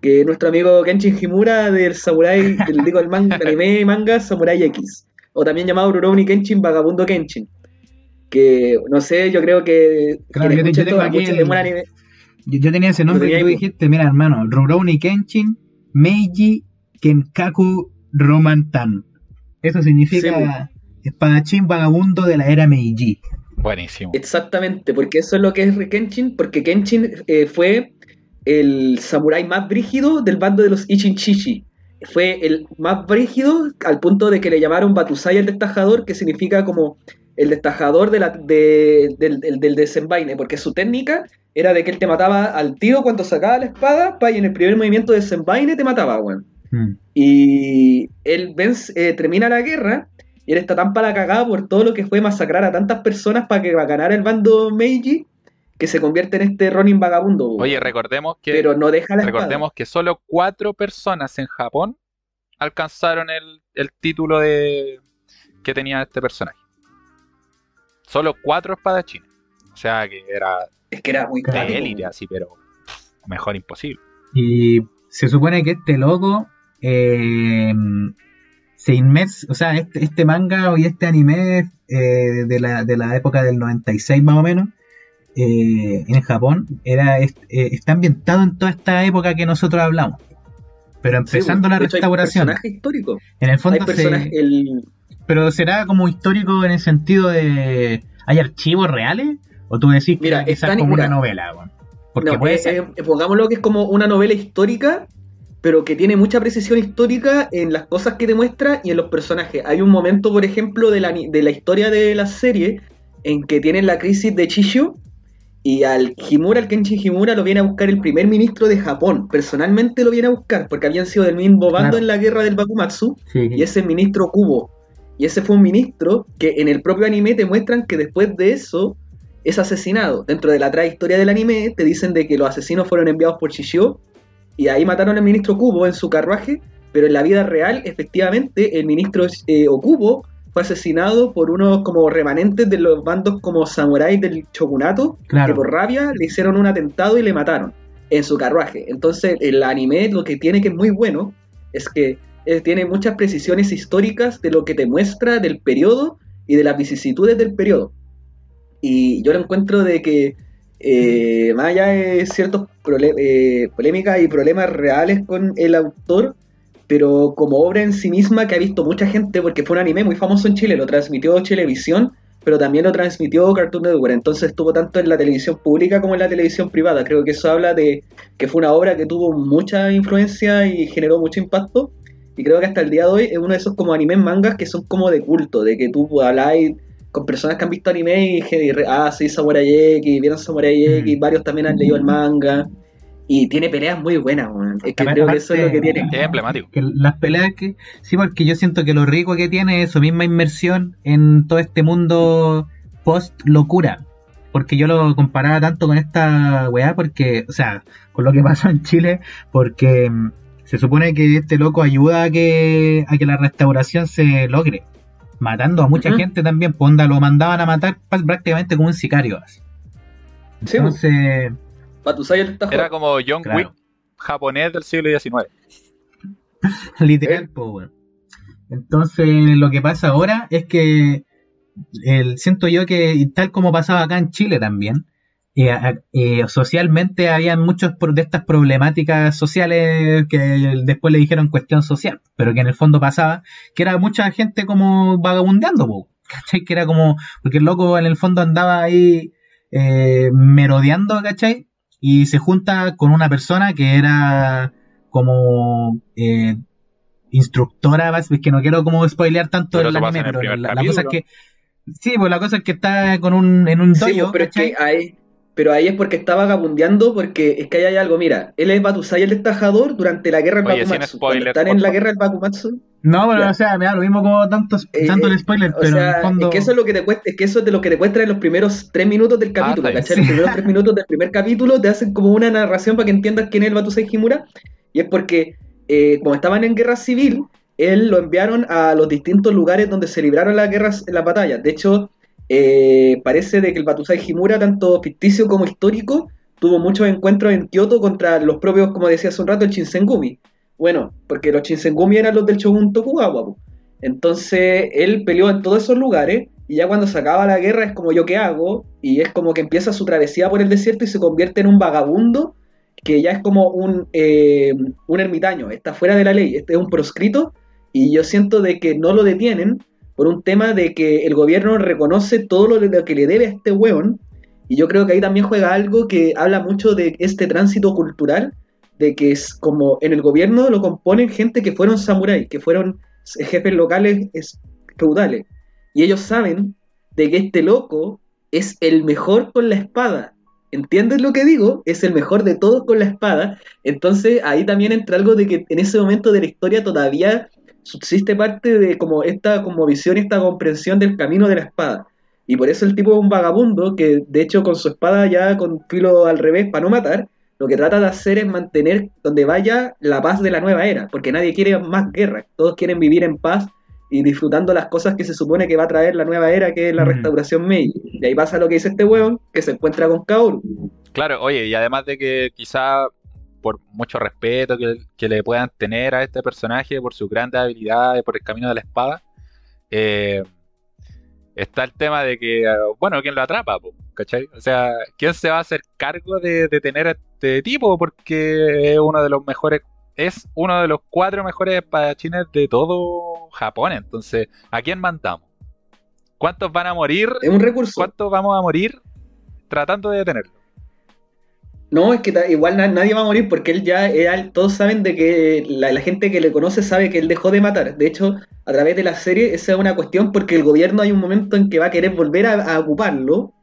Que nuestro amigo Kenshin Himura del Samurai, del, digo, el manga, el anime manga Samurai X, o también llamado Rurouni Kenshin Vagabundo Kenshin. Que no sé, yo creo que Claro, yo te- yo tengo esto, aquí escuche el- de buen anime. yo, yo tenía ese nombre que tú dijiste, mira hermano, Rurouni Kenshin Meiji Kenkaku Romantan. Eso significa espadachín vagabundo de la era Meiji. buenísimo. Exactamente, porque eso es lo que es Kenshin, porque Kenshin eh, fue el samurái más brígido del bando de los Ichinchichi. Fue el más brígido al punto de que le llamaron Batusai el destajador, que significa como el destajador de la- de- del, del- del desenvaine, porque su técnica era de que él te mataba al tiro cuando sacaba la espada, pa, y en el primer movimiento de desenvaine te mataba, weón. Mm. Y él vence- eh, termina la guerra y él está tan para la cagada por todo lo que fue masacrar a tantas personas para que ganara el bando Meiji que se convierte en este Ronin vagabundo. weón. Oye, recordemos que, pero no deja la espada. recordemos que solo cuatro personas en Japón alcanzaron el, el título de que tenía este personaje. Solo cuatro espadachines. O sea que era Es que era muy cuático, élite, así, pero mejor imposible. Y se supone que este loco eh, se inmersa, o sea, este, este manga y este anime eh, de, la, de la época del 96 más o menos, eh, en Japón, era est- eh, está ambientado en toda esta época que nosotros hablamos. Pero Sí, empezando la hecho, hay restauración, personajes históricos. en el Hay fondo se- personajes. El... pero será como histórico en el sentido de ¿hay archivos reales? ¿O tú decís que Mira, están- como mira. una novela? weón? Porque No, puede eh, ser. eh, pongámoslo que es como una novela histórica, pero que tiene mucha precisión histórica en las cosas que demuestra y en los personajes. Hay un momento, por ejemplo, de la, de la historia de la serie en que tienen la crisis de Chisho y al Himura, al Kenshin Himura, lo viene a buscar el primer ministro de Japón. Personalmente lo viene a buscar porque habían sido del mismo bando Claro. en la guerra del Bakumatsu Sí. y ese ministro Kubo. Y ese fue un ministro que en el propio anime te muestran que después de eso es asesinado. Dentro de la trayectoria del anime te dicen de que los asesinos fueron enviados por Shishio y ahí mataron al ministro Kubo en su carruaje, pero en la vida real, efectivamente, el ministro eh, Okubo fue asesinado por unos como remanentes de los bandos como samuráis del shogunato Claro. que por rabia le hicieron un atentado y le mataron en su carruaje. Entonces, el anime lo que tiene que es muy bueno es que eh, tiene muchas precisiones históricas de lo que te muestra del periodo y de las vicisitudes del periodo. Y yo lo encuentro de que, eh, más allá de ciertas polémicas y problemas reales con el autor, pero como obra en sí misma que ha visto mucha gente, porque fue un anime muy famoso en Chile, lo transmitió Televisión, pero también lo transmitió Cartoon Network, entonces estuvo tanto en la televisión pública como en la televisión privada. Creo que eso habla de que fue una obra que tuvo mucha influencia y generó mucho impacto. Y creo que hasta el día de hoy es uno de esos como animes mangas que son como de culto, de que tú habláis con personas que han visto anime y, que- y re- ah, sí, Samurai X, vieron Samurai X, Mm. varios también han leído el manga. Y tiene peleas muy buenas, weón. Es que creo que eso es lo que tiene. Es emblemático. que las peleas que sí porque yo siento que lo rico que tiene es su misma inmersión en todo este mundo post locura porque yo lo comparaba tanto con esta weá porque o sea con lo que pasó en Chile porque mm, se supone que este loco ayuda a que a que la restauración se logre matando a mucha gente también pues onda lo mandaban a matar prácticamente como un sicario así. Sí, entonces el tajo. Era como John Claro. Wick japonés del siglo XIX. Literal, Eh. po, weón. Entonces, lo que pasa ahora es que el, siento yo que, tal como pasaba acá en Chile también, eh, eh, socialmente habían muchas de estas problemáticas sociales que después le dijeron cuestión social, pero que en el fondo pasaba que era mucha gente como vagabundeando, po, ¿cachai? Que era como, porque el loco en el fondo andaba ahí eh, merodeando, ¿cachai? Y se junta con una persona que era como eh, instructora, es que no quiero como spoilear tanto Pero el anime, pero la, la cosa es que sí, pues la cosa es que está con un en un Sí, dojo, pues, pero es ¿cachai? que ahí, pero ahí es porque está vagabundeando, porque es que ahí hay algo, mira, él es Batusai el destajador durante la guerra del Oye, sin Bakumatsu. Cuando spoilers, están en la guerra del Bakumatsu, No, pero Ya. o sea, me da lo mismo como tantos, Eh, tanto el spoiler, o pero en sea, el fondo es que eso es lo que te cuesta, es que eso es de lo que te muestra en los primeros tres minutos del capítulo, Ah, ¿cachai? bien. Los primeros tres minutos del primer capítulo te hacen como una narración para que entiendas quién es el Batusai Himura, y es porque eh, como estaban en guerra civil, él lo enviaron a los distintos lugares donde se libraron las guerras, las batallas. De hecho, eh, parece de que el Batusai Himura, tanto ficticio como histórico, tuvo muchos encuentros en Kioto contra los propios, como decía hace un rato, el Shinsengumi. Bueno, porque los Shinsengumi eran los del Shogun Tokugawa. Entonces él peleó en todos esos lugares y ya cuando se acaba la guerra es como yo qué hago y es como que empieza su travesía por el desierto y se convierte en un vagabundo que ya es como un, eh, un ermitaño, está fuera de la ley, este es un proscrito y yo siento de que no lo detienen por un tema de que el gobierno reconoce todo lo, que le debe a este weón Y yo creo que ahí también juega algo que habla mucho de este tránsito cultural, de que es como en el gobierno lo componen gente que fueron samuráis, que fueron jefes locales feudales. Y ellos saben de que este loco es el mejor con la espada. ¿Entiendes lo que digo? Es el mejor de todos con la espada. Entonces ahí también entra algo de que en ese momento de la historia todavía subsiste parte de como esta como visión, esta comprensión del camino de la espada. Y por eso el tipo es un vagabundo que, de hecho, con su espada ya con filo al revés para no matar, lo que trata de hacer es mantener donde vaya la paz de la nueva era, porque nadie quiere más guerra, todos quieren vivir en paz y disfrutando las cosas que se supone que va a traer la nueva era, que es la restauración Meiji. Y ahí pasa lo que dice este hueón, que se encuentra con Kaoru. Claro, oye, y además de que quizá por mucho respeto que, que, le puedan tener a este personaje, por sus grandes habilidades, por el camino de la espada, eh, está el tema de que, bueno, ¿quién lo atrapa? ¿Cachai? O sea, ¿quién se va a hacer cargo de, tener a este tipo? Porque es uno de los mejores, es uno de los cuatro mejores espadachines de todo Japón. Entonces, ¿a quién mandamos? ¿Cuántos van a morir? Es un recurso. ¿Cuántos vamos a morir tratando de detenerlo? No, es que igual nadie va a morir porque él ya, todos saben de que la, gente que le conoce sabe que él dejó de matar. De hecho, a través de la serie esa es una cuestión porque el gobierno hay un momento en que va a querer volver a, ocuparlo,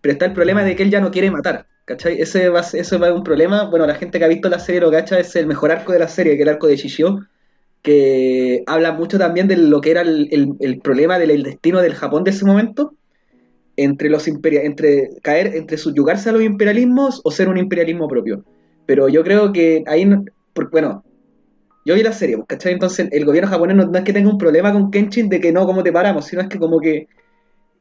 pero está el problema de que él ya no quiere matar. ¿Cachai? Ese va, eso va a ser un problema. Bueno, la gente que ha visto la serie lo cacha, es el mejor arco de la serie, que es el arco de Shishio, que habla mucho también de lo que era el, problema del destino del Japón de ese momento entre los entre caer, entre subyugarse a los imperialismos o ser un imperialismo propio. Pero yo creo que ahí, bueno, yo vi la serie, pues, ¿cachai? Entonces el gobierno japonés no, es que tenga un problema con Kenshin de que no, como te paramos, sino es que como que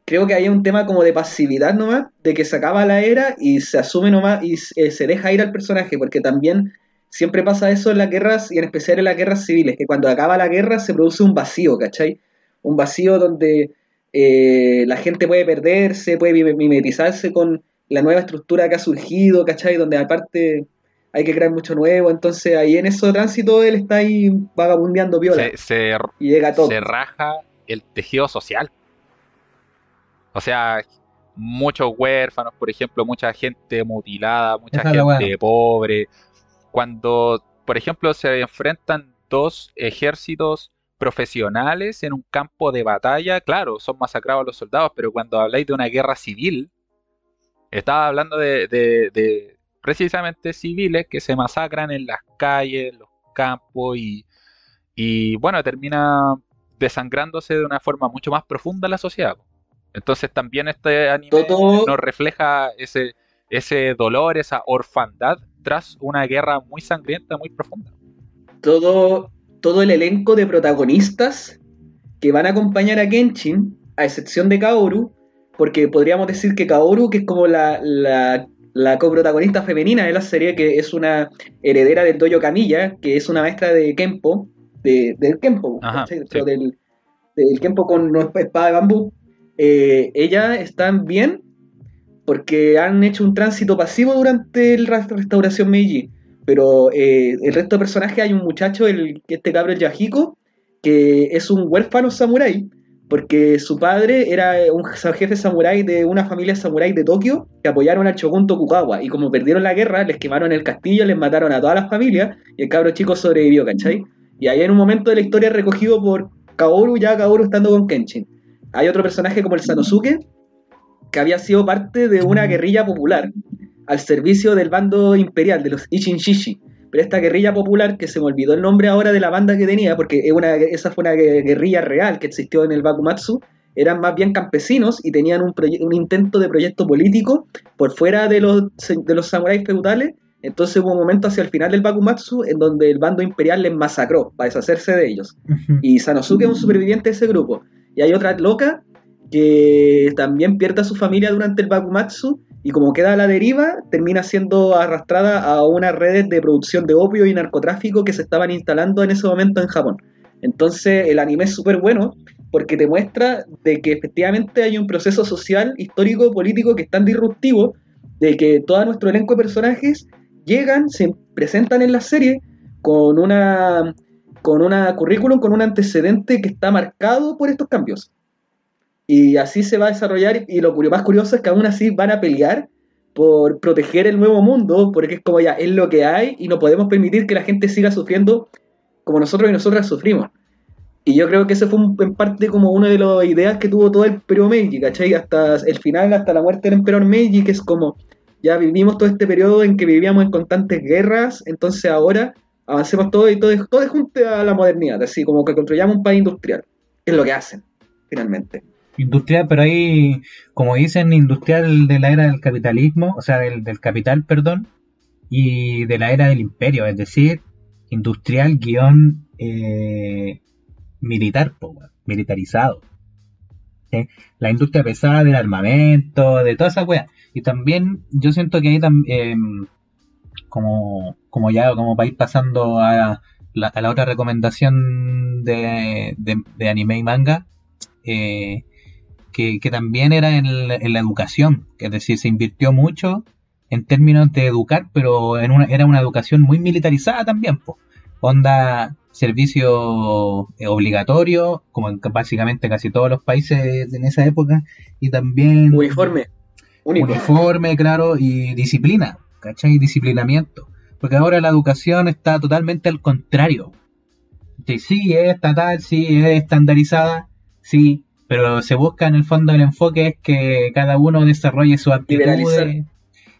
creo que hay un tema como de pasividad nomás, de que se acaba la era y se asume nomás y eh, se deja ir al personaje, porque también siempre pasa eso en las guerras y en especial en las guerras civiles, que cuando acaba la guerra se produce un vacío, ¿cachai? Un vacío donde eh, la gente puede perderse, puede mimetizarse con la nueva estructura que ha surgido, ¿cachai? Donde aparte hay que crear mucho nuevo, entonces ahí en ese tránsito él está ahí vagabundeando viola. Se, y llega todo. se raja el tejido social. O sea, muchos huérfanos, por ejemplo, mucha gente mutilada, mucha gente pobre. Cuando, por ejemplo, se enfrentan dos ejércitos profesionales en un campo de batalla, claro, son masacrados los soldados, pero cuando habláis de una guerra civil, estaba hablando de, precisamente civiles que se masacran en las calles, en los campos y, y bueno, termina desangrándose de una forma mucho más profunda la sociedad. Entonces también este anime nos refleja ese, ese dolor, esa orfandad tras una guerra muy sangrienta, muy profunda. Todo, todo el elenco de protagonistas que van a acompañar a Kenshin, a excepción de Kaoru, porque podríamos decir que Kaoru, que es como la, la, coprotagonista femenina de la serie, que es una heredera del Dojo Camilla, que es una maestra de Kempo, de, del Kempo, del, del, Kempo con espada de bambú, eh, ella están bien porque han hecho un tránsito pasivo durante la restauración Meiji pero eh, el resto de personajes hay un muchacho, el, este cabro el que es un huérfano samurái, porque su padre era un jefe samurái de una familia samurái de Tokio que apoyaron al Shogun Tokugawa. Y como perdieron la guerra, les quemaron el castillo, les mataron a todas las familias y el cabro chico sobrevivió, ¿cachai? Y ahí en un momento de la historia recogido por Kaoru, ya Kaoru estando con Kenshin. Hay otro personaje como el Sanosuke, que había sido parte de una guerrilla popular al servicio del bando imperial, de los Ichin-Shishi. Pero esta guerrilla popular, que se me olvidó el nombre ahora de la banda que tenía, porque esa fue una guerrilla real que existió en el Bakumatsu, eran más bien campesinos y tenían un, intento de proyecto político por fuera de los, de los samuráis feudales. Entonces hubo un momento hacia el final del Bakumatsu en donde el bando imperial les masacró para deshacerse de ellos. Y Sanosuke es un superviviente de ese grupo. Y hay otra loca que también pierde a su familia durante el Bakumatsu y como queda a la deriva, termina siendo arrastrada a unas redes de producción de opio y narcotráfico que se estaban instalando en ese momento en Japón. Entonces el anime es súper bueno porque te muestra de que efectivamente hay un proceso social, histórico, político que es tan disruptivo de que todo nuestro elenco de personajes llegan, se presentan en la serie con una con una currículum, con un antecedente que está marcado por estos cambios. Y así se va a desarrollar y lo más curioso es que aún así van a pelear por proteger el nuevo mundo, porque es como ya, es lo que hay y no podemos permitir que la gente siga sufriendo como nosotros y nosotras sufrimos. Y yo creo que ese fue en parte como una de las ideas que tuvo todo el periodo Meiji, ¿cachai? Hasta el final, hasta la muerte del emperador Meiji, que es como, ya vivimos todo este periodo en que vivíamos en constantes guerras, entonces ahora avancemos todo y todo, todo junto a la modernidad, así como que construyamos un país industrial. Es lo que hacen, finalmente. Industrial, pero ahí, como dicen, industrial de la era del capitalismo, o sea, del, capital, perdón, y de la era del imperio, es decir, industrial guion eh, militar, militarizado. La industria pesada del armamento, de toda esa weá. Y también yo siento que ahí también, eh, como, como ya, como para ir pasando a la, a la otra recomendación de, de, anime y manga, eh, que, también era en, la educación, es decir, se invirtió mucho en términos de educar, pero en una, era una educación muy militarizada también, pues. onda servicio eh, obligatorio, como en básicamente casi todos los países en esa época, y también... Uniforme. Uniforme, claro, y disciplina, ¿cachai? Disciplinamiento. Porque ahora la educación está totalmente al contrario. Sí, es estatal, sí, es estandarizada, sí, pero se busca en el fondo el enfoque es que cada uno desarrolle su aptitudes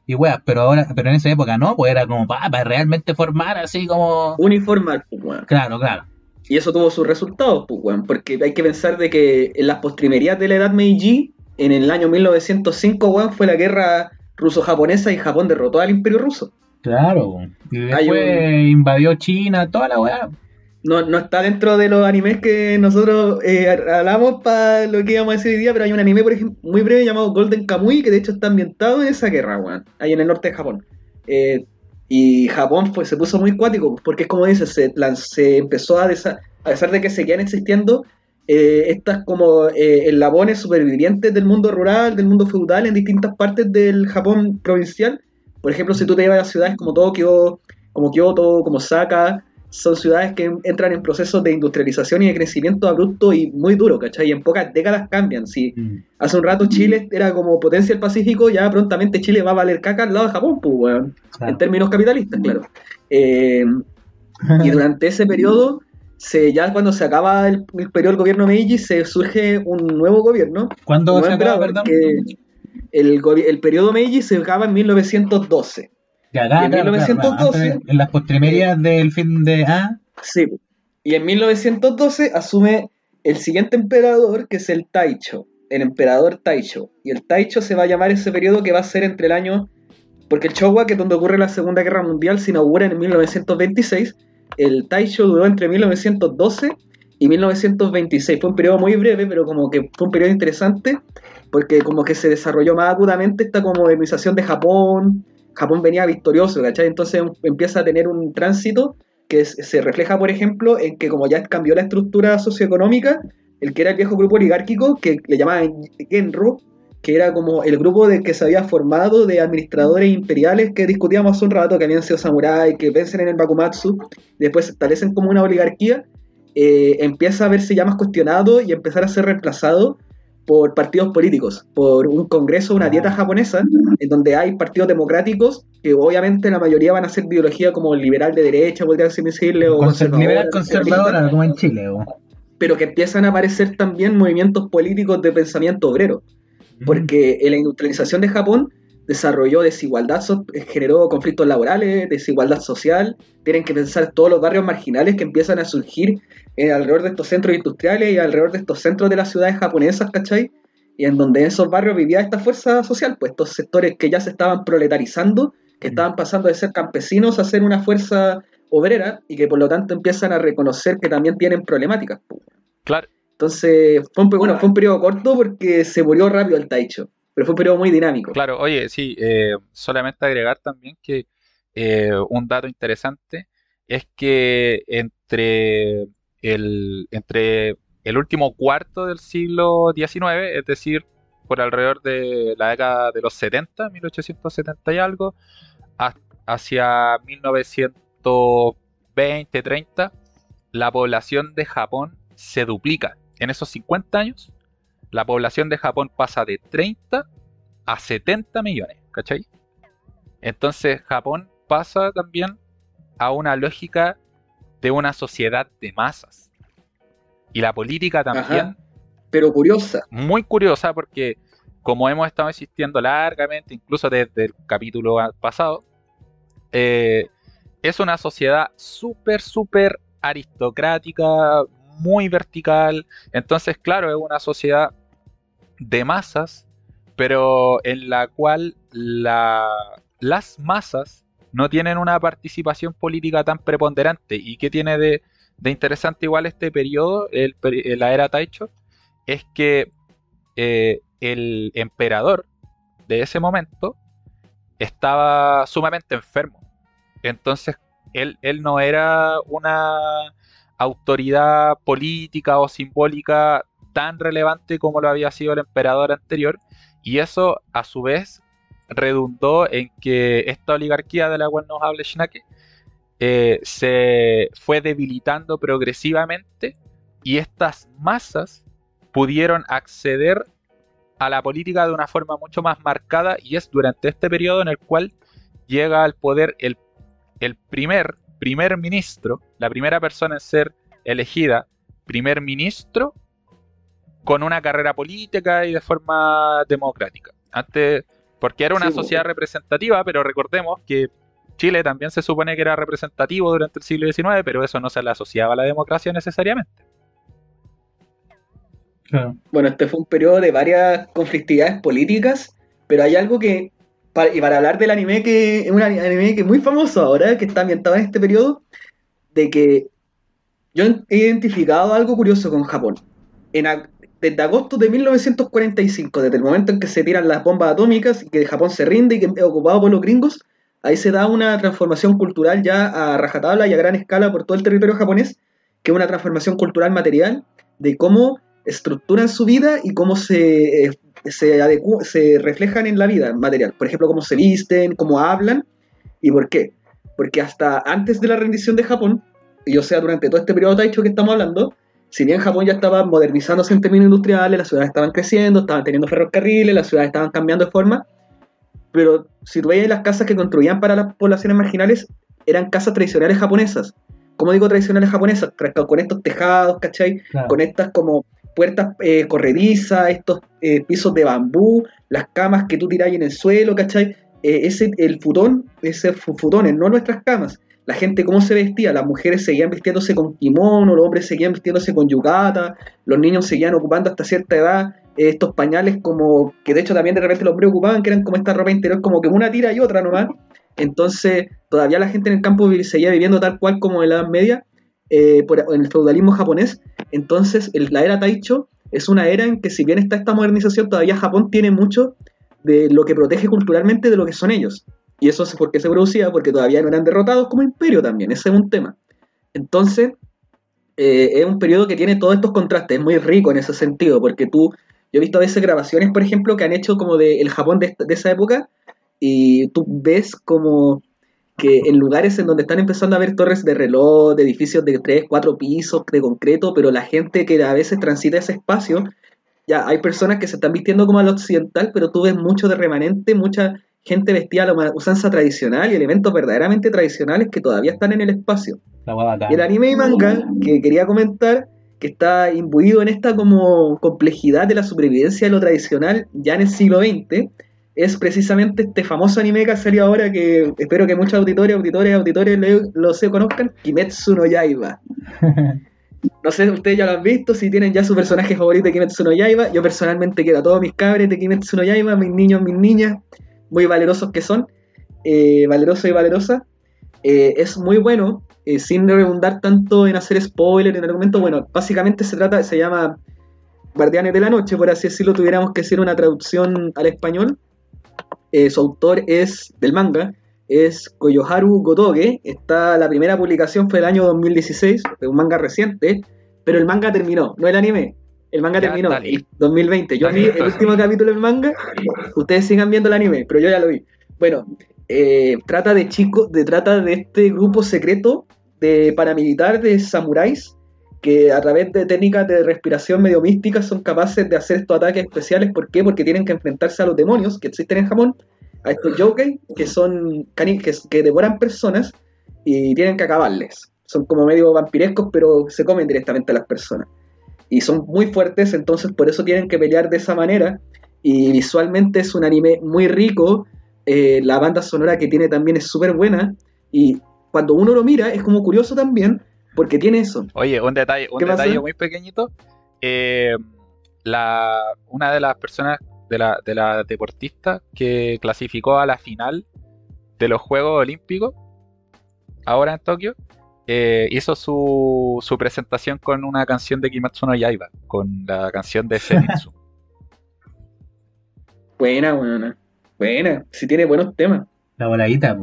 y weas, pero ahora, pero en esa época no, pues era como para, realmente formar así como. Uniformar, pues weón. Claro, claro. Y eso tuvo sus resultados, pues weón, porque hay que pensar de que en las postrimerías de la edad Meiji, en el año 1905, weón, fue la guerra ruso-japonesa y Japón derrotó al imperio ruso. Claro, y después invadió China, toda la weá no, no está dentro de los animes que nosotros eh, hablamos para lo que íbamos a decir hoy día, pero hay un anime, por ejemplo, muy breve llamado Golden Kamuy, que de hecho está ambientado en esa guerra, weón, ahí en el norte de Japón. Eh, y Japón pues, se puso muy cuático, porque es como dices, se, se empezó a, a pesar de que seguían existiendo eh, estas como eh, eslabones supervivientes del mundo rural, del mundo feudal en distintas partes del Japón provincial. Por ejemplo, si tú te llevas a ciudades como Tokio, como Kioto, como Osaka, son ciudades que entran en procesos de industrialización y de crecimiento abrupto y muy duro, ¿cachai? Y en pocas décadas cambian. Si mm. hace un rato Chile era como potencia del Pacífico, ya prontamente Chile va a valer caca al lado de Japón, pues, weón. En términos capitalistas, claro. Eh, y durante ese periodo, se, ya cuando se acaba el, periodo del gobierno Meiji, se surge un nuevo gobierno. ¿Cuándo se acaba, perdón? el, el periodo Meiji se acaba en 1912 en 1912. en las postrimerías del fin de A. Sí. Y en 1912 asume el siguiente emperador, que es el Taicho. El emperador Taicho. Y el Taicho se va a llamar ese periodo que va a ser entre el año. Porque el Showa, que es donde ocurre la Segunda Guerra Mundial, se inaugura en 1926. El Taicho duró entre 1912 y 1926. Fue un periodo muy breve, pero como que fue un periodo interesante, porque como que se desarrolló más agudamente esta como modernización de Japón, Japón venía victorioso, ¿cachai? Entonces empieza a tener un tránsito que se refleja, por ejemplo, en que como ya cambió la estructura socioeconómica, el que era el viejo grupo oligárquico, que le llamaban Genro, que era como el grupo de que se había formado de administradores imperiales que discutíamos hace un rato, que habían sido samuráis, que pensan en el Bakumatsu, después se establecen como una oligarquía, eh, empieza a verse ya más cuestionado y empezar a ser reemplazado por partidos políticos, por un congreso, una dieta japonesa, en donde hay partidos democráticos que obviamente la mayoría van a ser de ideología como liberal de derecha, podría decirle, o liberal conservadora, como en Chile. Pero que empiezan a aparecer también movimientos políticos de pensamiento obrero, porque en la industrialización de Japón desarrolló desigualdad, generó conflictos laborales, desigualdad social, tienen que pensar todos los barrios marginales que empiezan a surgir eh, alrededor de estos centros industriales y alrededor de estos centros de las ciudades japonesas, ¿cachai? Y en donde en esos barrios vivía esta fuerza social, pues estos sectores que ya se estaban proletarizando, que mm. estaban pasando de ser campesinos a ser una fuerza obrera y que por lo tanto empiezan a reconocer que también tienen problemáticas. Pues. Claro. Entonces, fue un, bueno, fue un periodo corto porque se murió rápido el Taicho, pero fue un periodo muy dinámico. Claro, oye, sí, eh, solamente agregar también que eh, un dato interesante es que entre el, entre el último cuarto del siglo XIX, es decir, por alrededor de la década de los 70, 1870 y algo, hacia 1920, 30, la población de Japón se duplica. En esos 50 años, la población de Japón pasa de 30 a 70 millones, ¿cachai? Entonces Japón pasa también a una lógica de una sociedad de masas. Y la política también. Ajá. Pero curiosa. Muy curiosa porque como hemos estado insistiendo largamente, incluso desde el capítulo pasado, eh, es una sociedad súper, súper aristocrática, muy vertical. Entonces, claro, es una sociedad de masas, pero en la cual las masas no tienen una participación política tan preponderante. ¿Y qué tiene de, interesante igual este periodo, el, la era Taicho? Es que eh, el emperador de ese momento estaba sumamente enfermo. Entonces, él, él no era una autoridad política o simbólica tan relevante como lo había sido el emperador anterior. Y eso, a su vez, redundó en que esta oligarquía de la cual nos habla Schnake eh, se fue debilitando progresivamente y estas masas pudieron acceder a la política de una forma mucho más marcada y es durante este periodo en el cual llega al poder el, el primer primer ministro, la primera persona en ser elegida primer ministro con una carrera política y de forma democrática. Antes, porque era una Sí, sociedad bueno. representativa, pero recordemos que Chile también se supone que era representativo durante el siglo XIX, pero eso no se le asociaba a la democracia necesariamente. Claro. Bueno, este fue un periodo de varias conflictividades políticas, pero hay algo que, para, y para hablar del anime, que es un anime que es muy famoso ahora, que está ambientado en este periodo, de que yo he identificado algo curioso con Japón. En, desde agosto de 1945, desde el momento en que se tiran las bombas atómicas y que Japón se rinde y que es ocupado por los gringos, ahí se da una transformación cultural ya a rajatabla y a gran escala por todo el territorio japonés, que es una transformación cultural material de cómo estructuran su vida y cómo se, eh, se, reflejan en la vida material. Por ejemplo, cómo se visten, cómo hablan y por qué. Porque hasta antes de la rendición de Japón, y o sea, durante todo este periodo Taicho que estamos hablando, si bien Japón ya estaba modernizándose en términos industriales, las ciudades estaban creciendo, estaban teniendo ferrocarriles, las ciudades estaban cambiando de forma, pero si tú veías las casas que construían para las poblaciones marginales, eran casas tradicionales japonesas. ¿Cómo digo tradicionales japonesas? Con estos tejados, ¿cachai? Claro. con estas como puertas eh, corredizas, estos eh, pisos de bambú, las camas que tú tirás en el suelo, ¿cachai? Eh, ese, el futón, ese fu- futones, no nuestras camas. La gente cómo se vestía, las mujeres seguían vistiéndose con kimono, los hombres seguían vistiéndose con yukata, los niños seguían ocupando hasta cierta edad eh, estos pañales como, que de hecho también de repente los hombres ocupaban, que eran como esta ropa interior, como que una tira y otra nomás. Entonces, todavía la gente en el campo seguía viviendo tal cual como en la Edad Media, eh, en el feudalismo japonés. Entonces, la era Taicho es una era en que si bien está esta modernización, todavía Japón tiene mucho de lo que protege culturalmente de lo que son ellos. Y eso es porque se producía, porque todavía no eran derrotados como imperio también, ese es un tema. Entonces, eh, es un periodo que tiene todos estos contrastes, es muy rico en ese sentido, porque tú, yo he visto a veces grabaciones, por ejemplo, que han hecho como del Japón de, esa época, y tú ves como que en lugares en donde están empezando a haber torres de reloj, de edificios de 3, 4 pisos de concreto, pero la gente que a veces transita ese espacio, ya hay personas que se están vistiendo como al occidental, pero tú ves mucho de remanente, mucha gente vestida a la usanza tradicional y elementos verdaderamente tradicionales que todavía están en el espacio. Y el anime y manga que quería comentar, que está imbuido en esta como complejidad de la supervivencia de lo tradicional ya en el siglo XX, es precisamente este famoso anime que ha salido ahora que espero que muchos auditores, auditores, auditores lo se conozcan, Kimetsu no Yaiba. No sé, ustedes ya lo han visto, si tienen ya su personaje favorito de Kimetsu no Yaiba. Yo personalmente quiero a todos mis cabres de Kimetsu no Yaiba, mis niños, mis niñas, muy valerosos que son, eh, valerosos y valerosas. Eh, es muy bueno, eh, sin redundar tanto en hacer spoiler en argumento. Bueno, básicamente se trata, se llama Guardianes de la Noche, por así decirlo, tuviéramos que decir una traducción al español. Eh, su autor es del manga, es Koyoharu Gotoge. Está, la primera publicación fue el año 2016, es un manga reciente, pero el manga terminó, no el anime. El manga Ya terminó en listo. 2020. Yo vi el último capítulo del manga. Ustedes sigan viendo el anime, pero yo ya lo vi. Bueno, eh, trata de chicos, de trata de este grupo secreto de paramilitar de samuráis que a través de técnicas de respiración medio místicas son capaces de hacer estos ataques especiales. ¿Por qué? Porque tienen que enfrentarse a los demonios que existen en Japón, a estos yokai, que son que, que devoran personas y tienen que acabarles. Son como medio vampirescos, pero se comen directamente a las personas. Y son muy fuertes, entonces por eso tienen que pelear de esa manera. Y visualmente es un anime muy rico. eh, la banda sonora que tiene también es súper buena. Y cuando uno lo mira, es como curioso también, porque tiene eso. Oye, un detalle, un detalle muy pequeñito. Eh, la, una de las personas, de la, de la deportista que clasificó a la final de los Juegos Olímpicos, ahora en Tokio, eh, hizo su, su presentación con una canción de Kimetsu no Yaiba, con la canción de Zenitsu. Buena, buena. Buena. Si tiene buenos temas. La voladita,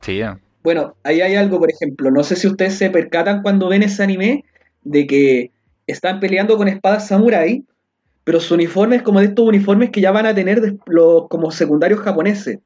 sí, Bueno, ahí hay algo, por ejemplo, no sé si ustedes se percatan cuando ven ese anime de que están peleando con espadas samurai, pero su uniforme es como de estos uniformes que ya van a tener los como secundarios japoneses,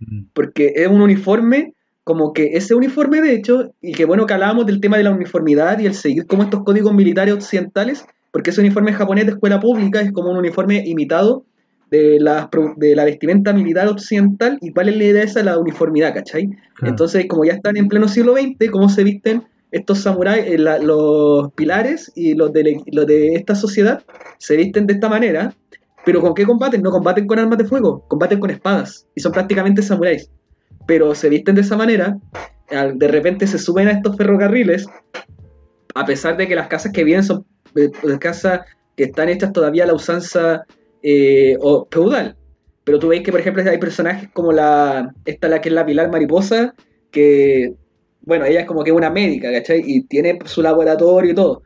Mm. porque es un uniforme como que ese uniforme de hecho, y que bueno que hablábamos del tema de la uniformidad y el seguir como estos códigos militares occidentales, porque ese uniforme japonés de escuela pública es como un uniforme imitado de la, de la vestimenta militar occidental, y cuál es la idea esa, la uniformidad, ¿cachai? Claro. Entonces, como ya están en pleno siglo XX, ¿cómo se visten estos samuráis, eh, la- los pilares y los de, los de esta sociedad? Se visten de esta manera, pero ¿con qué combaten? No combaten con armas de fuego, combaten con espadas y son prácticamente samuráis. Pero se visten de esa manera, de repente se suben a estos ferrocarriles, a pesar de que las casas que vienen son eh, casas que están hechas todavía a la usanza eh, o feudal. Pero tú veis que, por ejemplo, hay personajes como la. Esta, la que es la Pilar Mariposa, que. Bueno, ella es como que una médica, ¿cachai? Y tiene su laboratorio y todo.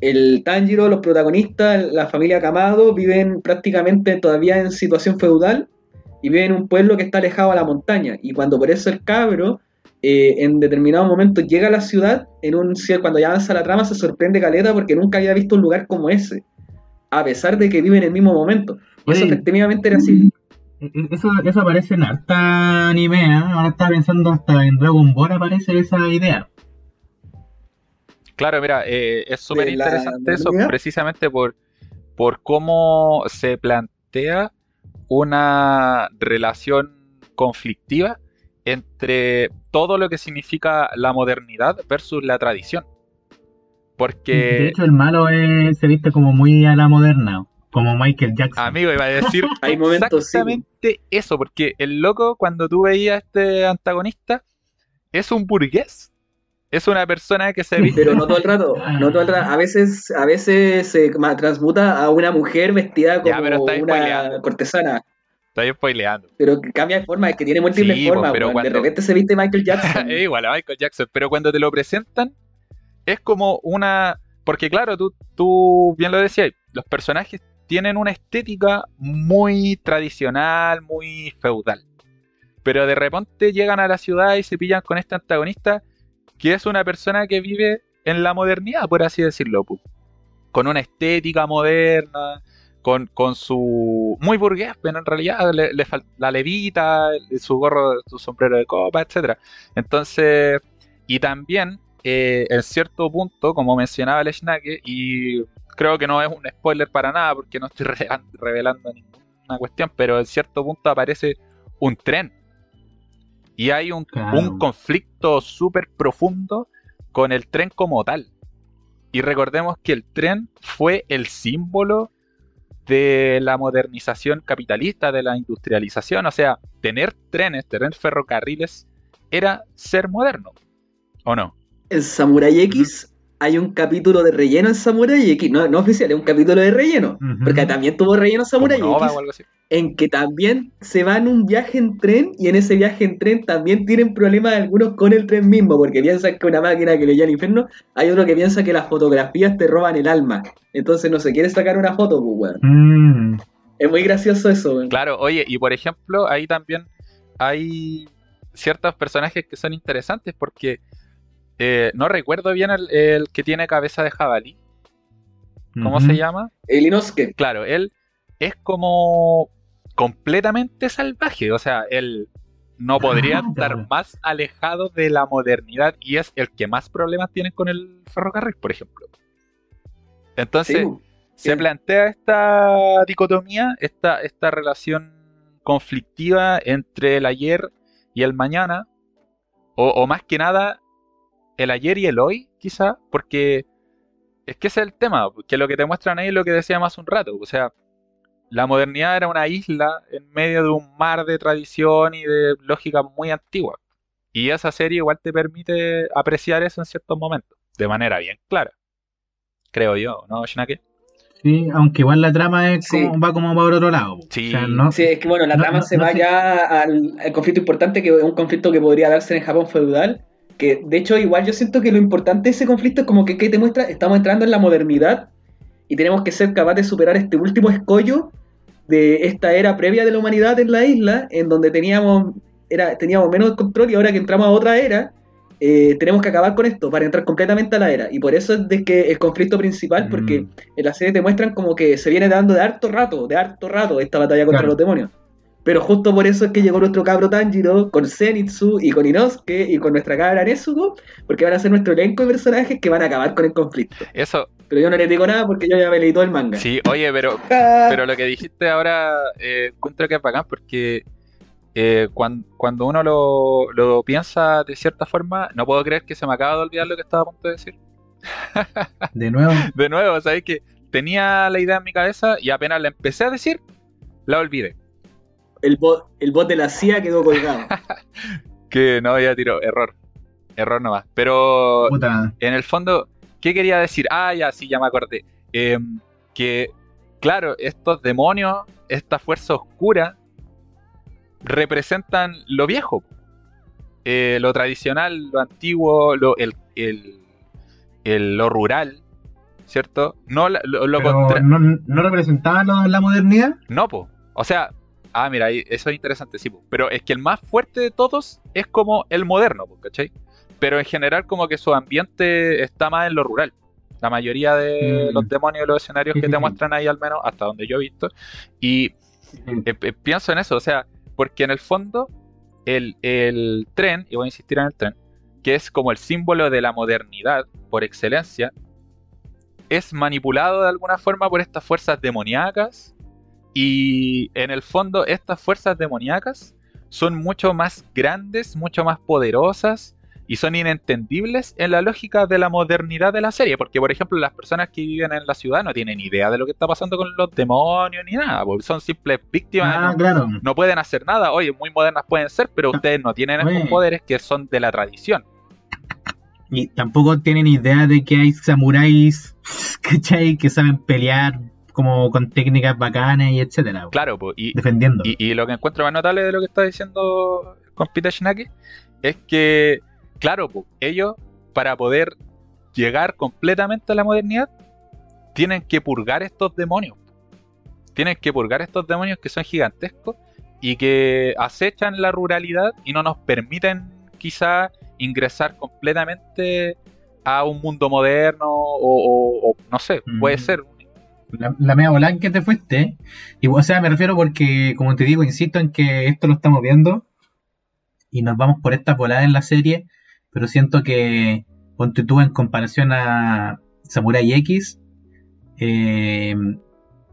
El Tanjiro, los protagonistas, la familia Kamado, viven prácticamente todavía en situación feudal y viven en un pueblo que está alejado a la montaña. Y cuando por eso el cabro, eh, en determinado momento, llega a la ciudad, en un cielo, cuando ya avanza la trama, se sorprende Caleta porque nunca había visto un lugar como ese. A pesar de que vive en el mismo momento. Y eso efectivamente era así. E- e- Eso, eso aparece en harta anime, ¿eh? Ahora estaba pensando hasta en Dragon Ball aparece esa idea. Claro, mira, eh, es súper ¿De la interesante eso precisamente por, por cómo se plantea una relación conflictiva entre todo lo que significa la modernidad versus la tradición. De Porque, hecho, el malo es- se viste como muy a la moderna, como Michael Jackson. amigo, iba a decir Hay momentos, sí. exactamente eso, porque el loco, cuando tú veías a este antagonista, es un burgués. Es una persona que se viste Pero no todo el rato, no todo el rato. A veces, a veces se transmuta a una mujer vestida como Ya, pero estáis una spoileando. cortesana. Estoy spoileando. Pero cambia de forma, es que tiene múltiples Sí, pues, formas. pero. De repente se viste Michael Jackson. es igual a Michael Jackson, pero cuando te lo presentan es como una... Porque claro, tú, tú bien lo decías, los personajes tienen una estética muy tradicional, muy feudal. Pero de repente llegan a la ciudad y se pillan con este antagonista que es una persona que vive en la modernidad, por así decirlo. Con una estética moderna, con, con su... Muy burgués, pero en realidad le, le la levita, su gorro, su sombrero de copa, etcétera entonces, y también, eh, en cierto punto, como mencionaba el y creo que no es un spoiler para nada, porque no estoy re- revelando ninguna cuestión, pero en cierto punto aparece un tren. Y hay un, Claro. un conflicto súper profundo con el tren como tal. Y recordemos que el tren fue el símbolo de la modernización capitalista, de la industrialización. O sea, tener trenes, tener ferrocarriles, era ser moderno. ¿O no? En Samurai X hay un capítulo de relleno en Samurai X. No, no oficial, es un capítulo de relleno. Porque también tuvo relleno Samurai X. o algo así. en que también se van un viaje en tren y en ese viaje en tren también tienen problemas algunos con el tren mismo, porque piensan que una máquina que le lleva al infierno, hay otro que piensa que las fotografías te roban el alma. Entonces no se quiere sacar una foto, pues, weón. Mm, Es muy gracioso eso, weón. Claro, oye, y por ejemplo, ahí también hay ciertos personajes que son interesantes porque eh, no recuerdo bien el, el que tiene cabeza de jabalí. ¿Cómo se llama? El Inosuke. Claro, él es como completamente salvaje, o sea, él no podría Ah, estar claro. más alejado de la modernidad y es el que más problemas tiene con el ferrocarril, por ejemplo. Entonces, Sí, bu. se plantea esta dicotomía, esta, esta relación conflictiva entre el ayer y el mañana, o, o más que nada, el ayer y el hoy, quizá, porque es que ese es el tema, que lo que te muestran ahí es lo que decíamos hace un rato, o sea, la modernidad era una isla en medio de un mar de tradición y de lógica muy antigua. Y esa serie igual te permite apreciar eso en ciertos momentos, de manera bien clara. Creo yo, ¿no, Shinake? Sí, aunque igual la trama es Sí. como, va como para otro lado. Sí. O sea, no, Sí, es que bueno, la No, trama no, se no va ya al, al conflicto importante, que es un conflicto que podría darse en Japón feudal. Que de hecho, igual yo siento que lo importante de ese conflicto es como que, que te muestra, estamos entrando en la modernidad y tenemos que ser capaces de superar este último escollo de esta era previa de la humanidad en la isla, en donde teníamos, era, teníamos menos control y ahora que entramos a otra era, eh, tenemos que acabar con esto para entrar completamente a la era. Y por eso es de que el conflicto principal, porque Mm. en la serie te muestran como que se viene dando de harto rato, de harto rato esta batalla contra Claro. los demonios. Pero justo por eso es que llegó nuestro cabro Tanjiro con Zenitsu y con Inosuke y con nuestra cabra Nezuko, porque van a ser nuestro elenco de personajes que van a acabar con el conflicto. Eso, Pero yo no les digo nada porque yo ya me leí todo el manga. sí, oye, pero Pero lo que dijiste ahora eh, encuentro que es bacán porque eh, cuan- cuando, uno lo, lo piensa de cierta forma, no puedo creer que se me acaba de olvidar lo que estaba a punto de decir. de nuevo, De nuevo, ¿sabes? Que tenía la idea en mi cabeza y apenas la empecé a decir, la olvidé. El, bot, el bot de la CIA quedó colgado. Que no había tiro, error. Error nomás. Pero puta. en el fondo, ¿qué quería decir? Ah, ya, sí, ya me acordé. Em, que, claro, estos demonios, esta fuerza oscura, representan lo viejo, eh, lo tradicional, lo antiguo, lo, el, el- el- lo rural, ¿cierto? No lo, lo Pero contra- no, no representaba lo- la modernidad. no, po. O sea, ah, mira, eso es interesante, sí. Pero es que el más fuerte de todos es como el moderno, ¿cachai? Pero en general como que su ambiente está más en lo rural. La mayoría de Mm. los demonios y los escenarios que te muestran ahí, al menos hasta donde yo he visto. Y eh, eh, pienso en eso, o sea, porque en el fondo el, el tren, y voy a insistir en el tren, que es como el símbolo de la modernidad por excelencia, es manipulado de alguna forma por estas fuerzas demoníacas y en el fondo estas fuerzas demoníacas son mucho más grandes, mucho más poderosas y son inentendibles en la lógica de la modernidad de la serie, porque por ejemplo las personas que viven en la ciudad no tienen idea de lo que está pasando con los demonios ni nada, porque son simples víctimas, Ah, no, claro. no pueden hacer nada, oye, muy modernas pueden ser, pero ustedes no tienen estos Oye. poderes que son de la tradición. Y tampoco tienen idea de que hay samuráis, ¿cachai? Que saben pelear como con técnicas bacanas y etcétera. Claro, pues, y, Defendiendo. Y, y lo que encuentro más notable de lo que está diciendo el compita Shinaki es que, claro, po, ellos para poder llegar completamente a la modernidad tienen que purgar estos demonios. Tienen que purgar estos demonios que son gigantescos y que acechan la ruralidad y no nos permiten quizá ingresar completamente a un mundo moderno o, o- o no sé, puede Mm. ser. La, la media volada en que te fuiste. Y, o sea, me refiero porque, como te digo, insisto en que esto lo estamos viendo y nos vamos por esta volada en la serie, pero siento que, ponte tú en comparación a Samurai X, eh,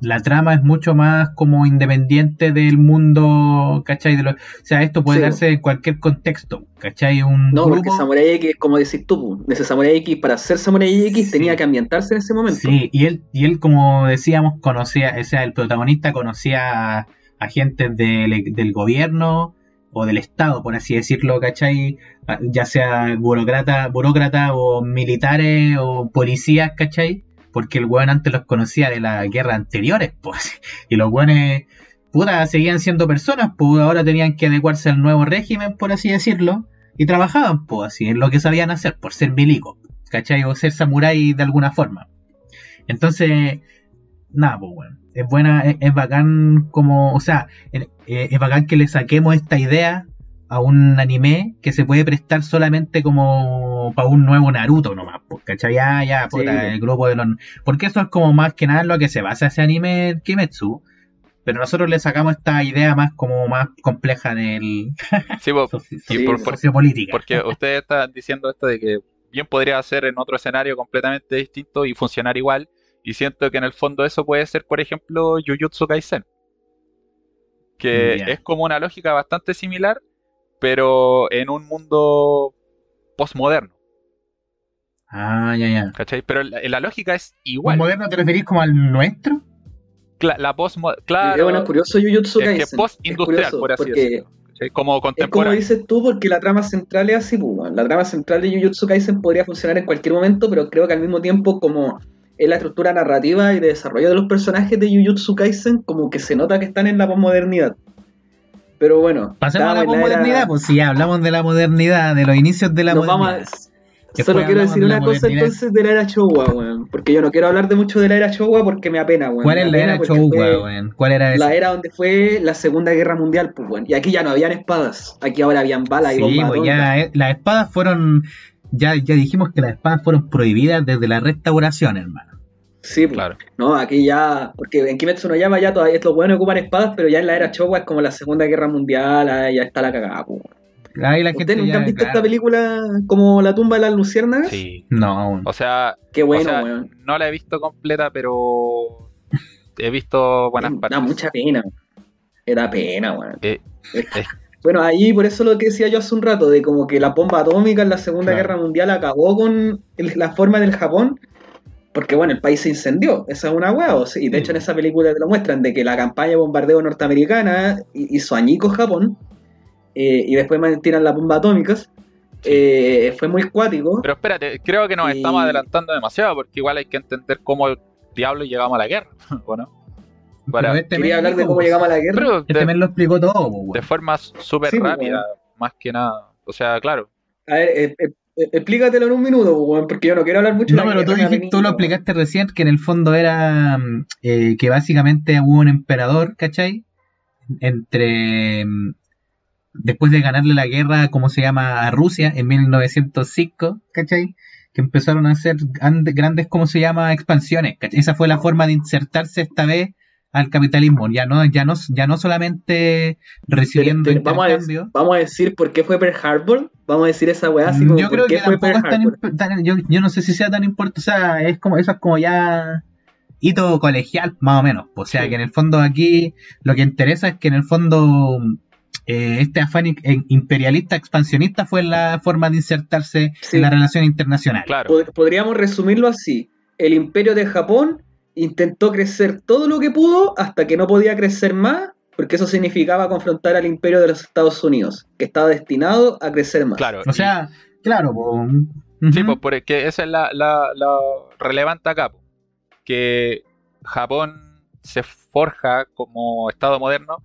la trama es mucho más como independiente del mundo, ¿cachai? De lo- o sea, esto puede Sí. darse en cualquier contexto, ¿cachai? Un No, porque grupo... Samurai X, como decís tú, pu, ese Samurai X, para ser Samurai X Sí. tenía que ambientarse en ese momento. Sí, y él, y él, como decíamos, conocía, o sea, el protagonista conocía a agentes del, del gobierno o del Estado, por así decirlo, ¿cachai? Ah, Ya sea burócrata, burócrata o militares o policías, ¿cachai? Porque el weón antes los conocía de las guerras anteriores, pues. Y los weones, puta, seguían siendo personas, pues ahora tenían que adecuarse al nuevo régimen, por así decirlo. Y trabajaban, pues, así, en lo que sabían hacer, por ser milicos, ¿cachai? O ser samurái de alguna forma. Entonces, nada, pues bueno, es buena, es, bacán como, o sea, es, es bacán que le saquemos esta idea a un anime que se puede prestar solamente como para un nuevo Naruto nomás, ¿cachai? Ya, ya, puta, Sí. el grupo de los... Porque eso es como más que nada en lo que se basa ese anime Kimetsu, pero nosotros le sacamos esta idea más como más compleja del Sí, soci- y por, por- sociopolítica. Porque ustedes están diciendo esto de que bien podría ser en otro escenario completamente distinto y funcionar igual. Y siento que en el fondo eso puede ser, por ejemplo, Jujutsu Kaisen. Que es como una lógica bastante similar, pero en un mundo postmoderno, Ah, ya, ya. ¿cachai? Pero la, la lógica es ¿Con igual. moderno te referís como al nuestro? Cla- la postmo- Es claro, bueno, es curioso Jujutsu es que Kaisen. post-industrial, por así porque decirlo. Como Es como contemporáneo. dices tú, porque la trama central es así, pues. La trama central de Jujutsu Kaisen podría funcionar en cualquier momento, pero creo que al mismo tiempo, como es la estructura narrativa y de desarrollo de los personajes de Jujutsu Kaisen, como que se nota que están en la posmodernidad. Pero bueno, Pasemos a la era- modernidad, pues si ya hablamos de la modernidad, de los inicios de la Nos vamos modernidad. a... Después Solo quiero decir de una cosa entonces de la era Showa, weón. Porque yo no quiero hablar de mucho de la era Showa porque me apena, weón. ¿Cuál es la era Showa, weón? ¿Cuál era esa? La era donde fue la Segunda Guerra Mundial, pues, weón. Y aquí ya no habían espadas. Aquí ahora habían balas y Sí, bombas pues ya eh, las espadas fueron, ya, ya dijimos que las espadas fueron prohibidas desde la restauración, hermano. Sí, pues. Claro. No, aquí ya, porque en Kimetsu no Yama ya todavía los buenos ocupan espadas, pero ya en la era Showa es como la Segunda Guerra Mundial, ah, ya está la cagada. Ahí la gente ¿Ustedes nunca han visto claro. esta película como La tumba de las luciérnagas? Sí. No, weón. O sea, Qué bueno, o sea, no la he visto completa, pero he visto buenas Da partes. mucha pena. Era pena, weón. Eh, eh, Bueno, ahí por eso lo que decía yo hace un rato, de como que la bomba atómica en la Segunda Claro. Guerra Mundial acabó con el- la forma del Japón, porque bueno, el país se incendió, esa es una hueá, y de hecho en esa película te lo muestran, de que la campaña de bombardeo norteamericana hi- hizo añicos Japón, eh, y después tiran las bombas atómicas, eh, fue muy cuático. pero espérate, creo que nos Y- estamos adelantando demasiado, porque igual hay que entender cómo diablo llegamos a la guerra, ¿o no? Para- este Quería hablar de cómo llegamos a la guerra. Pero Este de, men lo explicó todo, de forma súper Sí, rápida, más que nada. O sea, claro, A ver, eh, eh, explícatelo en un minuto, weón, porque yo no quiero hablar mucho No, pero tú, dijiste, tú lo explicaste recién que en el fondo era mm, eh, que básicamente hubo un emperador, ¿cachai? Entre. mm, Después de ganarle la guerra, como se llama, a Rusia en 1905, ¿cachai? Que empezaron a hacer grandes, grandes ¿cómo se llama?, expansiones, ¿cachai? Esa fue la forma de insertarse esta vez al capitalismo. Ya no, ya no, ya no solamente recibiendo Pero- pero vamos, a, intercambio. dec- vamos a decir por qué fue Pearl Harbor. Vamos a decir esa weá así como yo por creo qué que fue tampoco Pearl es tan, yo, yo no sé si sea tan importante, o sea, es como eso es como ya hito colegial más o menos, o sea, Sí. que en el fondo aquí lo que interesa es que en el fondo eh, este afán eh, imperialista expansionista fue la forma de insertarse Sí. en la relación internacional. claro. Pod- Podríamos resumirlo así. El imperio de Japón intentó crecer todo lo que pudo hasta que no podía crecer más, porque eso significaba confrontar al imperio de los Estados Unidos, que estaba destinado a crecer más. Claro. O sea, claro, po, sí, ujú. pues porque esa es la, la, la relevante acá, po, que Japón se forja como Estado moderno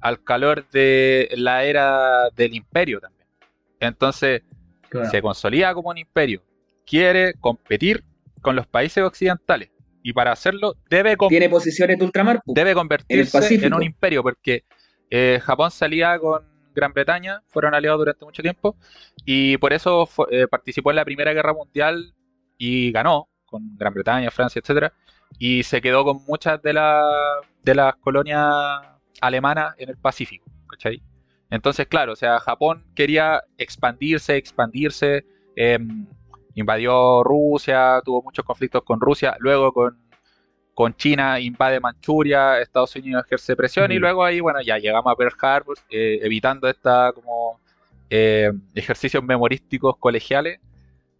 al calor de la era del imperio también. Entonces, Claro. se consolida como un imperio, quiere competir con los países occidentales y para hacerlo debe, Tiene posiciones de ultramar. pu. debe convertirse en un imperio porque eh, Japón salía con Gran Bretaña, fueron aliados durante mucho tiempo y por eso eh, participó en la Primera Guerra Mundial y ganó con Gran Bretaña, Francia, etcétera y se quedó con muchas de, la- de las colonias alemanas en el Pacífico, ¿cachai? Entonces, claro, o sea, Japón quería expandirse, expandirse, em, invadió Rusia, tuvo muchos conflictos con Rusia, luego con, con China invade Manchuria, Estados Unidos ejerce presión y luego ahí, bueno, ya llegamos a Pearl Harbor, eh, evitando esta como eh, ejercicios memorísticos colegiales,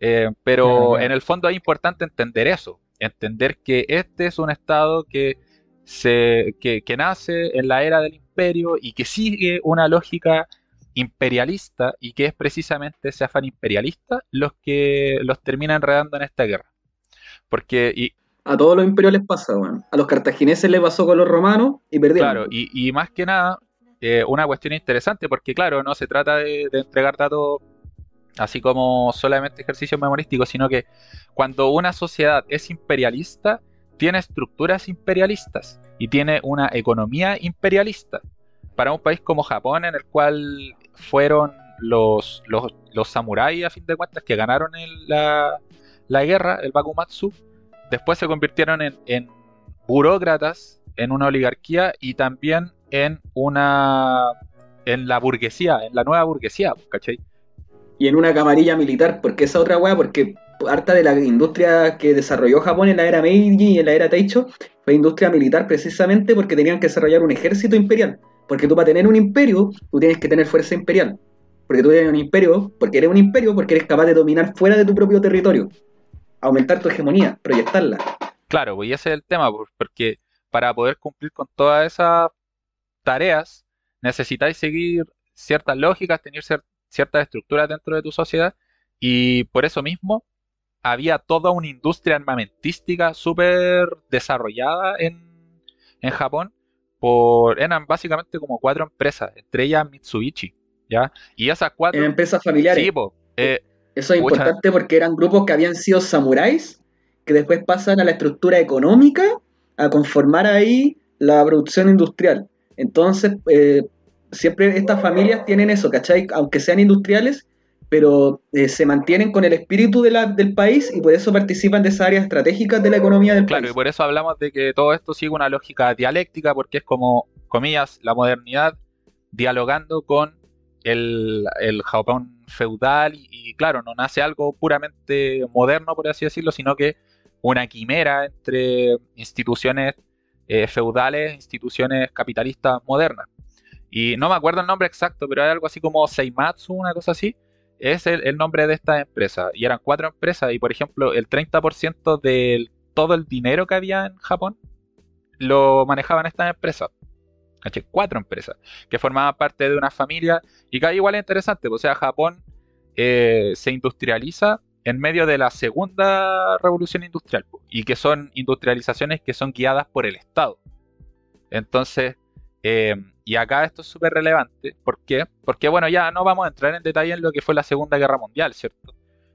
eh, pero en el fondo es importante entender eso, entender que este es un estado que se que, que nace en la era del imperio y que sigue una lógica imperialista y que es precisamente ese afán imperialista los que los termina enredando en esta guerra. Porque, y, A todos los imperios les pasa, weón. A los cartagineses les pasó con los romanos y perdieron. claro, y, y más que nada, eh, una cuestión interesante, porque claro, no se trata de, de entregar datos así como solamente ejercicios memorísticos, sino que cuando una sociedad es imperialista, tiene estructuras imperialistas y tiene una economía imperialista. Para un país como Japón, en el cual fueron los, los, los samuráis, a fin de cuentas, que ganaron el- la, la guerra, el Bakumatsu, después se convirtieron en, en burócratas, en una oligarquía y también en una en la burguesía, en la nueva burguesía, ¿cachai? Y en una camarilla militar, porque esa otra weá, porque harta de la industria que desarrolló Japón en la era Meiji y en la era Teicho fue industria militar precisamente porque tenían que desarrollar un ejército imperial. Porque tú para tener un imperio, tú tienes que tener fuerza imperial. Porque tú eres un imperio, porque eres un imperio, porque eres capaz de dominar fuera de tu propio territorio. Aumentar tu hegemonía, proyectarla. Claro, pues ese es el tema, pues, porque para poder cumplir con todas esas tareas, necesitáis seguir ciertas lógicas, tener cier- ciertas estructuras dentro de tu sociedad, y por eso mismo había toda una industria armamentística súper desarrollada en Japón. Por, eran básicamente como cuatro empresas, entre ellas Mitsubishi, ¿ya? Y esas cuatro... En empresas familiares. Sí, po, eh, Eso es Pucha. importante porque eran grupos que habían sido samuráis, que después pasan a la estructura económica a conformar ahí la producción industrial. Entonces, eh, siempre estas familias tienen eso, ¿cachai? Aunque sean industriales, pero eh, se mantienen con el espíritu de la- del país y por eso participan de esas áreas estratégicas de la economía del Claro, y país. por eso hablamos de que todo esto sigue una lógica dialéctica, porque es como, comillas, la modernidad dialogando con el, el Japón feudal, y, y claro, no nace algo puramente moderno, por así decirlo, sino que una quimera entre instituciones eh, feudales instituciones capitalistas modernas. Y no me acuerdo el nombre exacto, pero hay algo así como Seimatsu, una cosa así. Es el, nombre de esta empresa. Y eran cuatro empresas. Y por ejemplo, el 30% de todo el dinero que había en Japón lo manejaban estas empresas. ¿Cachai? Cuatro empresas que formaban parte de una familia. Y que igual es interesante. pues, O sea, Japón eh, se industrializa en medio de la segunda revolución industrial. pues, Y que son industrializaciones que son guiadas por el Estado. Entonces, eh, y acá esto es súper relevante. ¿Por qué? Porque, bueno, ya no vamos a entrar en detalle en lo que fue la Segunda Guerra Mundial, ¿cierto?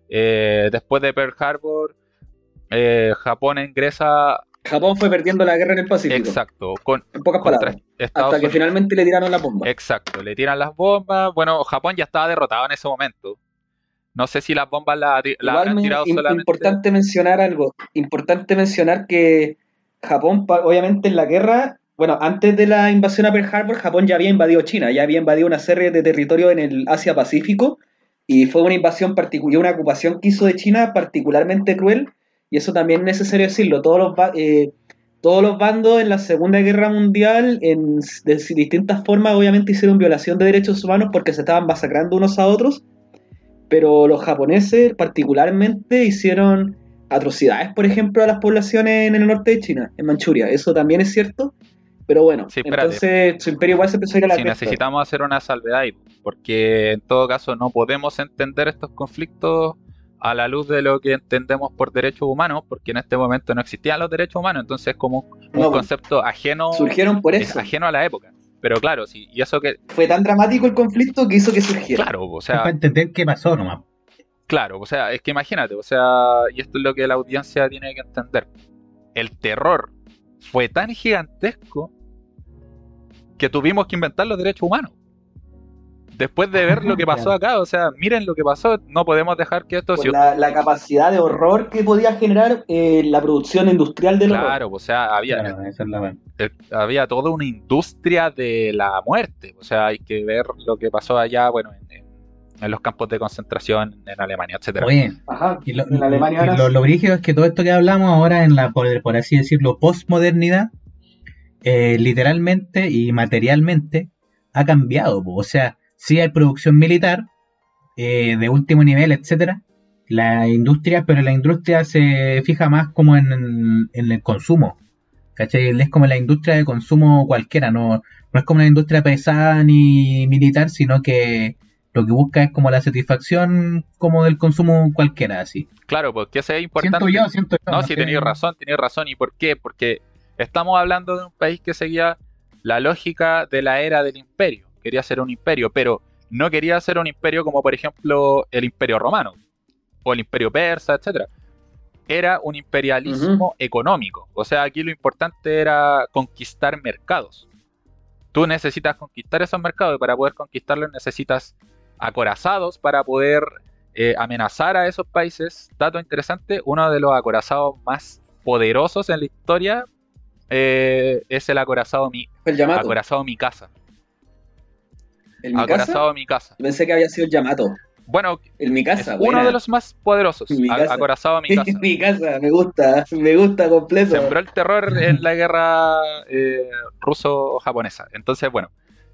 Eh, después de Pearl Harbor, eh, Japón ingresa, Japón fue perdiendo la guerra en el Pacífico, exacto, con, en pocas palabras, Estados hasta que Unidos. finalmente le tiraron la bomba. Exacto, le tiran las bombas. Bueno, Japón ya estaba derrotado en ese momento. No sé si las bombas las las habrán me- tirado solamente. importante mencionar algo. Importante mencionar que Japón, obviamente en la guerra, bueno, antes de la invasión a Pearl Harbor, Japón ya había invadido China, ya había invadido una serie de territorios en el Asia Pacífico y fue una invasión particular, una ocupación que hizo de China particularmente cruel y eso también es necesario decirlo. Todos los, eh, todos los bandos en la Segunda Guerra Mundial, en de distintas formas, obviamente hicieron violación de derechos humanos porque se estaban masacrando unos a otros pero los japoneses particularmente hicieron atrocidades, por ejemplo, a las poblaciones en el norte de China, en Manchuria. Eso también es cierto, pero bueno, Sí, entonces su imperio igual se empezó a ir a la Si cresta. necesitamos hacer una salvedad ahí, porque en todo caso no podemos entender estos conflictos a la luz de lo que entendemos por derechos humanos, porque en este momento no existían los derechos humanos, entonces es como un No, concepto ajeno, Surgieron por es eso. ajeno a la época. Pero claro, sí, y eso que, Fue tan dramático el conflicto que hizo que surgiera. claro, o sea, para entender qué pasó nomás. Claro, o sea, es que imagínate, o sea, y esto es lo que la audiencia tiene que entender. El terror fue tan gigantesco que tuvimos que inventar los derechos humanos. Después de ver lo que pasó acá, o sea, miren lo que pasó, no podemos dejar que esto se... la, la capacidad de horror que podía generar eh, la producción industrial del horror. Claro, o sea, había, Claro, esa es la verdad. eh, había toda una industria de la muerte. O sea, hay que ver lo que pasó allá, bueno, en, en- en los campos de concentración en Alemania, etcétera. Oye, Ajá. y lo, En Alemania y ahora lo, sí. lo brígido es que todo esto que hablamos ahora en la, por, por así decirlo, postmodernidad, eh, literalmente y materialmente ha cambiado. po. O sea, sí hay producción militar eh, de último nivel, etcétera, la industria, pero la industria se fija más como en, en el consumo. ¿Cachai? Es como la industria de consumo cualquiera, no, no es como la industria pesada ni militar, sino que lo que busca es como la satisfacción como del consumo cualquiera, así. Claro, porque eso es importante. Siento yo, siento yo. No, no sí, tenéis razón, tenéis razón. ¿Y por qué? Porque estamos hablando de un país que seguía la lógica de la era del imperio. Quería ser un imperio, pero no quería ser un imperio como, por ejemplo, el imperio romano o el imperio persa, etcétera. Era un imperialismo económico. O sea, aquí lo importante era conquistar mercados. Tú necesitas conquistar esos mercados y para poder conquistarlos necesitas acorazados para poder eh, amenazar a esos países. Dato interesante, uno de los acorazados más poderosos en la historia eh, es el acorazado, mi, el Yamato. acorazado Mikasa. ¿El Mikasa? Acorazado Mikasa. Pensé que había sido el Yamato. Bueno, En mi es casa, uno de los más poderosos. Mi casa. Acorazado mi casa. mi casa, me gusta, me gusta completo. Sembró el terror en la guerra eh, ruso-japonesa. Entonces, bueno,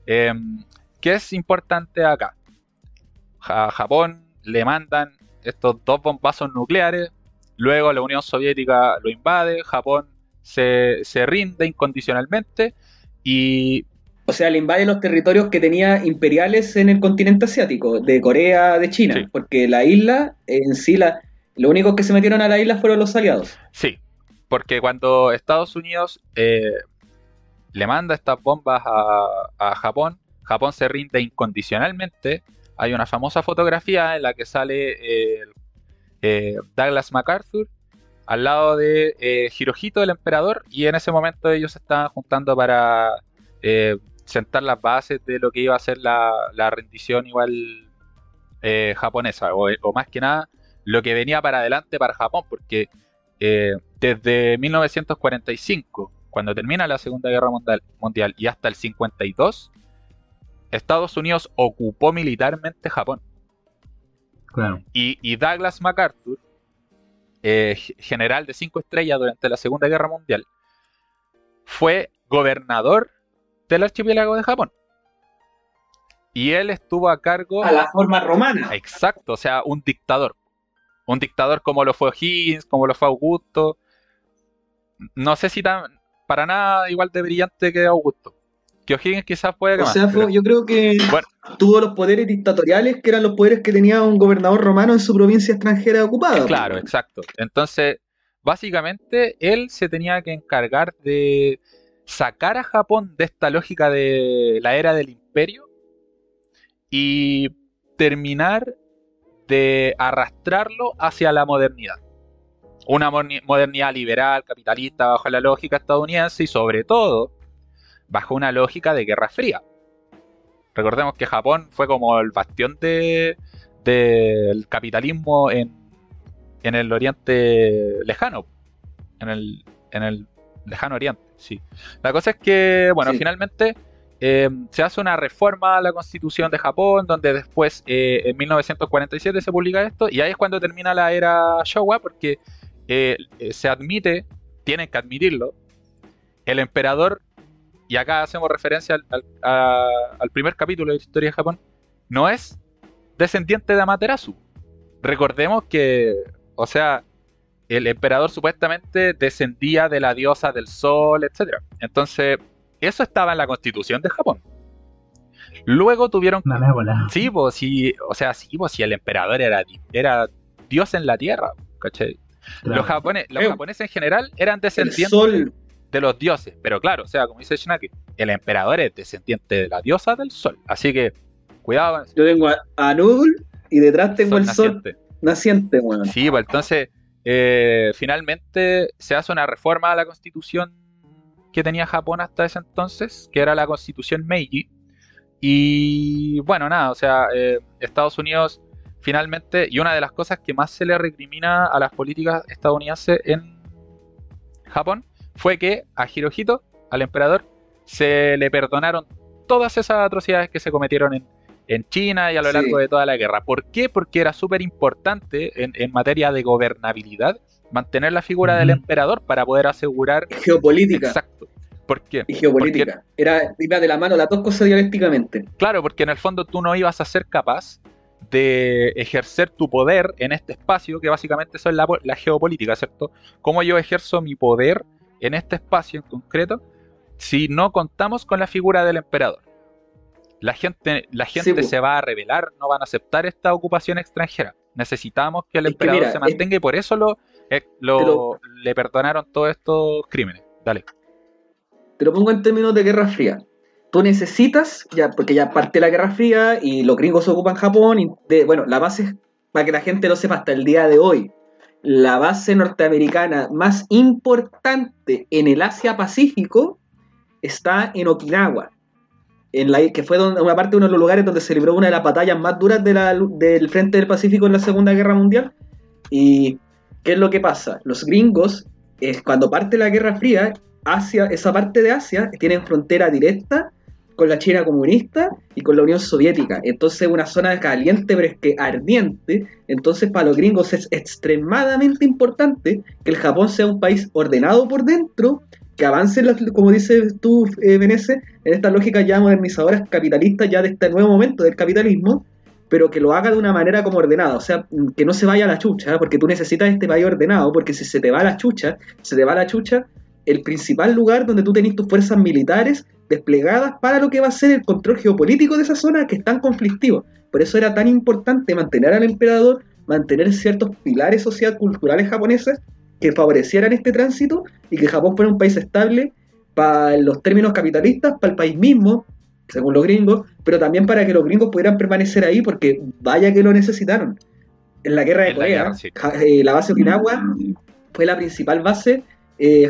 eh, ¿qué es importante acá? A Japón le mandan estos dos bombazos nucleares, luego la Unión Soviética lo invade, Japón se, se rinde incondicionalmente y O sea, le invade los territorios que tenía imperiales en el continente asiático, de Corea, de China, Sí. porque la isla, en sí, la, los únicos que se metieron a la isla fueron los aliados. Sí, porque cuando Estados Unidos eh, le manda estas bombas a, a Japón, Japón se rinde incondicionalmente. Hay una famosa fotografía en la que sale eh, eh, Douglas MacArthur al lado de eh, Hirohito, el emperador, y en ese momento ellos se estaban juntando para eh, sentar las bases de lo que iba a ser la, la rendición igual eh, japonesa, o, o más que nada lo que venía para adelante para Japón, porque eh, desde 1945, cuando termina la Segunda Guerra Mundial, Mundial y hasta el 52, Estados Unidos ocupó militarmente Japón. Claro. Y, y Douglas MacArthur, eh, general de cinco estrellas durante la Segunda Guerra Mundial, fue gobernador del archipiélago de Japón. Y él estuvo a cargo... A la forma romana. Exacto, o sea, un dictador. Un dictador como lo fue O'Higgins, como lo fue Augusto. No sé si tan, para nada igual de brillante que Augusto. Que O'Higgins quizás puede O más, fue- pero- yo creo que Bueno. tuvo los poderes dictatoriales que eran los poderes que tenía un gobernador romano en su provincia extranjera ocupada. Claro, exacto. Entonces, básicamente, él se tenía que encargar de sacar a Japón de esta lógica de la era del imperio y terminar de arrastrarlo hacia la modernidad. Una modernidad liberal, capitalista, bajo la lógica estadounidense y sobre todo bajo una lógica de Guerra Fría. Recordemos que Japón fue como el bastión de, del capitalismo en, en el Oriente lejano. En el, en el lejano Oriente, sí. La cosa es que, bueno, Sí. finalmente eh, se hace una reforma a la constitución de Japón, donde después, eh, en 1947, se publica esto, y ahí es cuando termina la era Showa, porque eh, eh, se admite, tienen que admitirlo, el emperador, y acá hacemos referencia al, al- a- al primer capítulo de la historia de Japón, no es descendiente de Amaterasu. Recordemos que, o sea, el emperador supuestamente descendía de la diosa del sol, etc. Entonces, eso estaba en la constitución de Japón. Luego tuvieron bola. Sí, pues sí, o sea, sí, pues si el emperador era, era Dios en la tierra, ¿cachai? Claro. Los, japone- los Eh, japoneses en general eran El descendientes sol, de los dioses, pero claro, o sea, como dice Shinaki, el emperador es descendiente de la diosa del sol, así que cuidado con eso. yo tengo a Anul y detrás tengo Sol el sol naciente. naciente, weón. Sí, pues entonces, eh, finalmente se hace una reforma a la constitución que tenía Japón hasta ese entonces, que era la constitución Meiji. Y bueno, nada, o sea, eh, Estados Unidos finalmente, y una de las cosas que más se le recrimina a las políticas estadounidenses en Japón, fue que a Hirohito, al emperador, se le perdonaron todas esas atrocidades que se cometieron en, en China y a lo Sí. largo de toda la guerra. ¿Por qué? Porque era súper importante en, en materia de gobernabilidad mantener la figura del emperador para poder asegurar... Geopolítica. Exacto. ¿Por qué? Y geopolítica. Era, iba de la mano las dos cosas dialécticamente. Claro, porque en el fondo tú no ibas a ser capaz de ejercer tu poder en este espacio, que básicamente eso es la, la geopolítica, ¿cierto? ¿Cómo yo ejerzo mi poder en este espacio en concreto si no contamos con la figura del emperador? La gente, la gente pues. se va a rebelar, no van a aceptar esta ocupación extranjera. Necesitamos que el Es que emperador mira, se es- mantenga y por eso lo, eh, lo- le perdonaron todos estos crímenes. Dale. Te lo pongo en términos de Guerra Fría. Tú necesitas, ya, porque ya parte la Guerra Fría y los gringos ocupan Japón. Y de- bueno, la base, para que la gente lo sepa hasta el día de hoy, la base norteamericana más importante en el Asia-Pacífico está en Okinawa. En la, que fue una parte de uno de los lugares donde se libró una de las batallas más duras del frente del Pacífico en la Segunda Guerra Mundial. ¿Y qué es lo que pasa? Los gringos, eh, cuando parte la Guerra Fría, Asia, esa parte de Asia tienen frontera directa con la China comunista y con la Unión Soviética. Entonces una zona caliente pero es que ardiente. Entonces para los gringos es extremadamente importante que el Japón sea un país ordenado por dentro, que avance, como dices tú, eh, en esta lógica ya modernizadora capitalista ya de este nuevo momento del capitalismo, pero que lo haga de una manera como ordenada, o sea, que no se vaya a la chucha, porque tú necesitas este país ordenado, porque si se te va a la chucha, se te va a la chucha, el principal lugar donde tú tenés tus fuerzas militares desplegadas para lo que va a ser el control geopolítico de esa zona que es tan conflictivo. Por eso era tan importante mantener al emperador, mantener ciertos pilares socioculturales japoneses que favorecieran este tránsito y que Japón fuera un país estable para los términos capitalistas, para el país mismo, según los gringos, pero también para que los gringos pudieran permanecer ahí porque vaya que lo necesitaron. En la guerra de Corea, eh, la base Okinawa fue la principal base eh,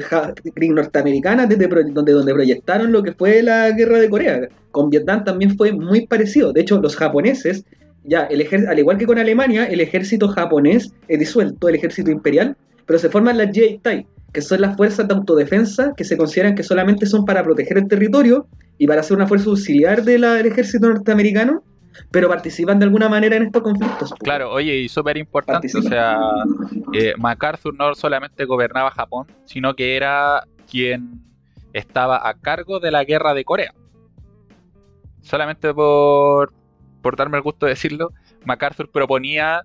norteamericana desde donde, donde proyectaron lo que fue la guerra de Corea. Con Vietnam también fue muy parecido. De hecho, los japoneses, ya el al igual que con Alemania, el ejército japonés es disuelto, el ejército imperial, pero se forman las J-Tai, que son las fuerzas de autodefensa que se consideran que solamente son para proteger el territorio y para ser una fuerza auxiliar del ejército norteamericano pero participan de alguna manera en estos conflictos. Claro, oye, y súper importante, o sea, eh, MacArthur no solamente gobernaba Japón, sino que era quien estaba a cargo de la guerra de Corea. Solamente por, por darme el gusto de decirlo, MacArthur proponía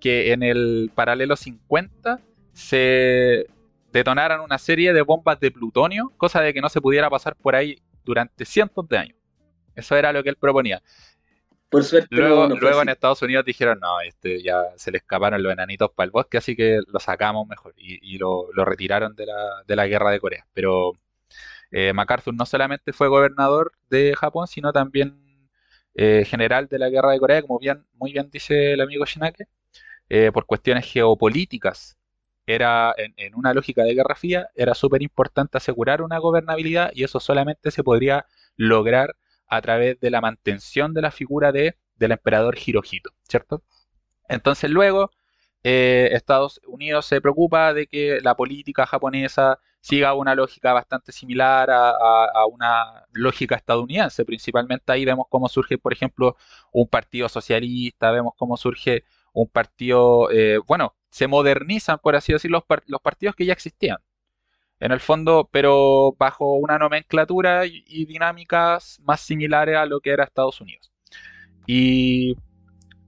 que en el paralelo 50 se detonaran una serie de bombas de plutonio, cosa de que no se pudiera pasar por ahí durante cientos de años. Eso era lo que él proponía. Por suerte. Luego, luego en Estados Unidos dijeron, no, este ya se le escaparon los enanitos para el bosque, así que lo sacamos mejor. Y, lo, retiraron de la, de la, guerra de Corea. Pero eh, MacArthur no solamente fue gobernador de Japón, sino también eh, general de la guerra de Corea, como bien, muy bien dice el amigo Shinake, eh, por cuestiones geopolíticas. Era en, en una lógica de guerra fría, era súper importante asegurar una gobernabilidad y eso solamente se podría lograr a través de la mantención de la figura de, del emperador Hirohito, ¿cierto? Entonces luego eh, Estados Unidos se preocupa de que la política japonesa siga una lógica bastante similar a, una lógica estadounidense. Principalmente ahí vemos cómo surge, por ejemplo, un partido socialista, vemos cómo surge un partido, eh, bueno, se modernizan, por así decirlo, los partidos que ya existían en el fondo, pero bajo una nomenclatura y, dinámicas más similares a lo que era Estados Unidos. Y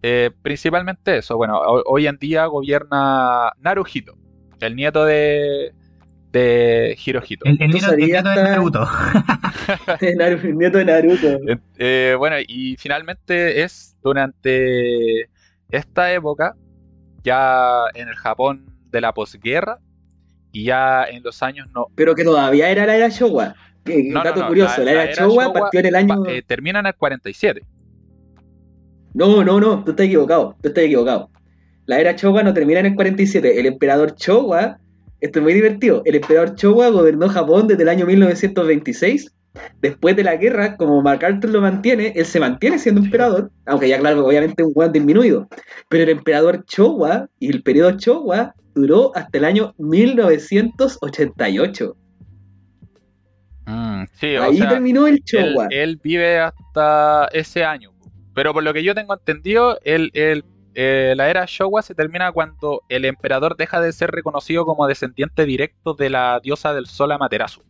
eh, principalmente eso, bueno, hoy en día gobierna Naruhito, el nieto de, de Hirohito. El, nieto, de Naruto. el nieto de Naruto. Eh, bueno, y finalmente es durante esta época, ya en el Japón de la posguerra, y ya en los años no. Pero que todavía era la era Showa. Que, dato curioso, la, era, Showa, partió en el año. Eh, termina en el 47. No, no, no, tú estás equivocado, tú estás equivocado. La era Showa no termina en el 47. El emperador Showa, esto es muy divertido, el emperador Showa gobernó Japón desde el año 1926. Después de la guerra, como MacArthur lo mantiene, él se mantiene siendo emperador, aunque ya claro, obviamente un buen disminuido. Pero el emperador Showa y el periodo Showa duró hasta el año 1988. Mm, sí, Ahí terminó el show. Él, vive hasta ese año. Pero por lo que yo tengo entendido, eh, la era Showa se termina cuando el emperador deja de ser reconocido como descendiente directo de la diosa del sol Amaterasu.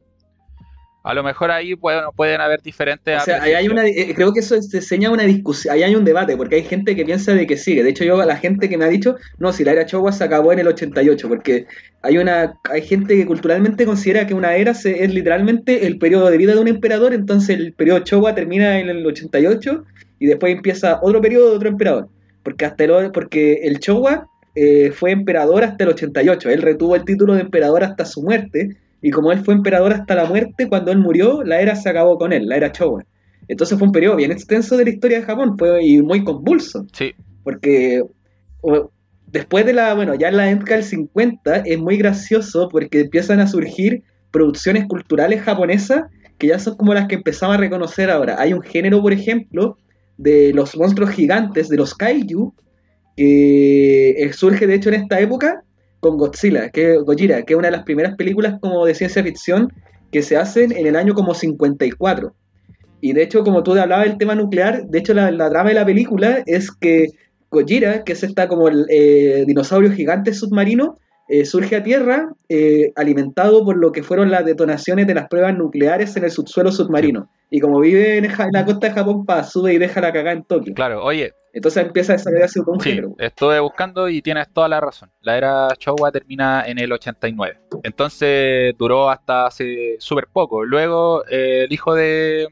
A lo mejor ahí pueden, pueden haber diferentes. O sea, hay una, eh, creo que eso se enseña una discusión. Ahí hay un debate, porque hay gente que piensa de que sigue. De hecho, yo, la gente que me ha dicho, no, si la era Showa se acabó en el 88, porque hay una hay gente que culturalmente considera que una era se, es literalmente el periodo de vida de un emperador, entonces el periodo Showa termina en el 88 y después empieza otro periodo de otro emperador. Porque, hasta el, porque el Showa eh, fue emperador hasta el 88, él retuvo el título de emperador hasta su muerte y como él fue emperador hasta la muerte, cuando él murió, la era se acabó con él, la era Showa. Entonces fue un periodo bien extenso de la historia de Japón, fue y muy convulso. Sí. Porque después de la, bueno, ya en la época del 50 es muy gracioso porque empiezan a surgir producciones culturales japonesas que ya son como las que empezamos a reconocer ahora. Hay un género, por ejemplo, de los monstruos gigantes, de los kaiju, que eh, surge de hecho en esta época con Godzilla, que Gojira, que es una de las primeras películas como de ciencia ficción que se hacen en el año como 54. Y de hecho, como tú hablabas del tema nuclear, de hecho la, trama de la película es que Gojira, que es esta como el eh, dinosaurio gigante submarino, eh, surge a tierra eh, alimentado por lo que fueron las detonaciones de las pruebas nucleares en el subsuelo submarino. Y como vive en, la costa de Japón, pa, sube y deja la cagada en Tokio. Claro, oye, Entonces empieza a desarrollarse un Sí, género. estuve buscando y tienes toda la razón. La era Showa termina en el 89. Entonces duró hasta hace súper poco. Luego eh, el hijo de,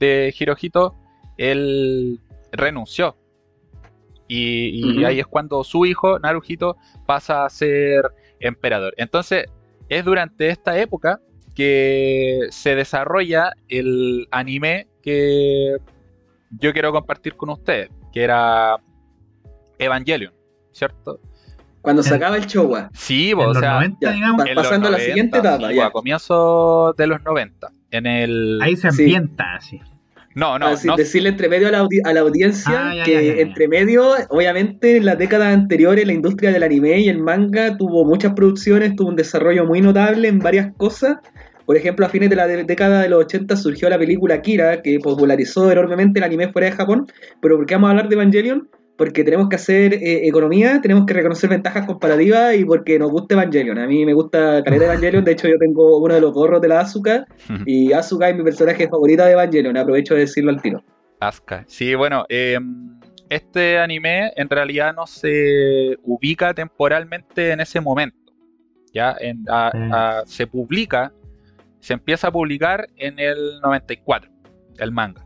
de Hirohito, él renunció. Y, ahí es cuando su hijo, Naruhito, pasa a ser emperador. Entonces es durante esta época que se desarrolla el anime que yo quiero compartir con ustedes, que era Evangelion, ¿cierto? Cuando se acaba el Showa. Sí, En o los sea, 90, ya, digamos, pa- en los pasando a la siguiente etapa, sí, ya. a comienzos de los 90. En el... ahí se Sí. ambienta así. No, no, Así, no, decirle entre medio a la, audi- a la audiencia Ah, ya, que ya, ya, ya. entre medio, obviamente en las décadas anteriores la industria del anime y el manga tuvo muchas producciones, tuvo un desarrollo muy notable en varias cosas. Por ejemplo, a fines de la de- década de los 80 surgió la película Akira, que popularizó enormemente el anime fuera de Japón. Pero ¿por qué vamos a hablar de Evangelion? Porque tenemos que hacer eh, economía, tenemos que reconocer ventajas comparativas y porque nos gusta Evangelion. A mí me gusta caleta Evangelion, de hecho yo tengo uno de los gorros de la Asuka y Asuka es mi personaje favorita de Evangelion, aprovecho de decirlo al tiro. Asuka. Sí, bueno, eh, este anime en realidad no se ubica temporalmente en ese momento. Ya En- a- a- se publica, se empieza a publicar en el 94, el manga.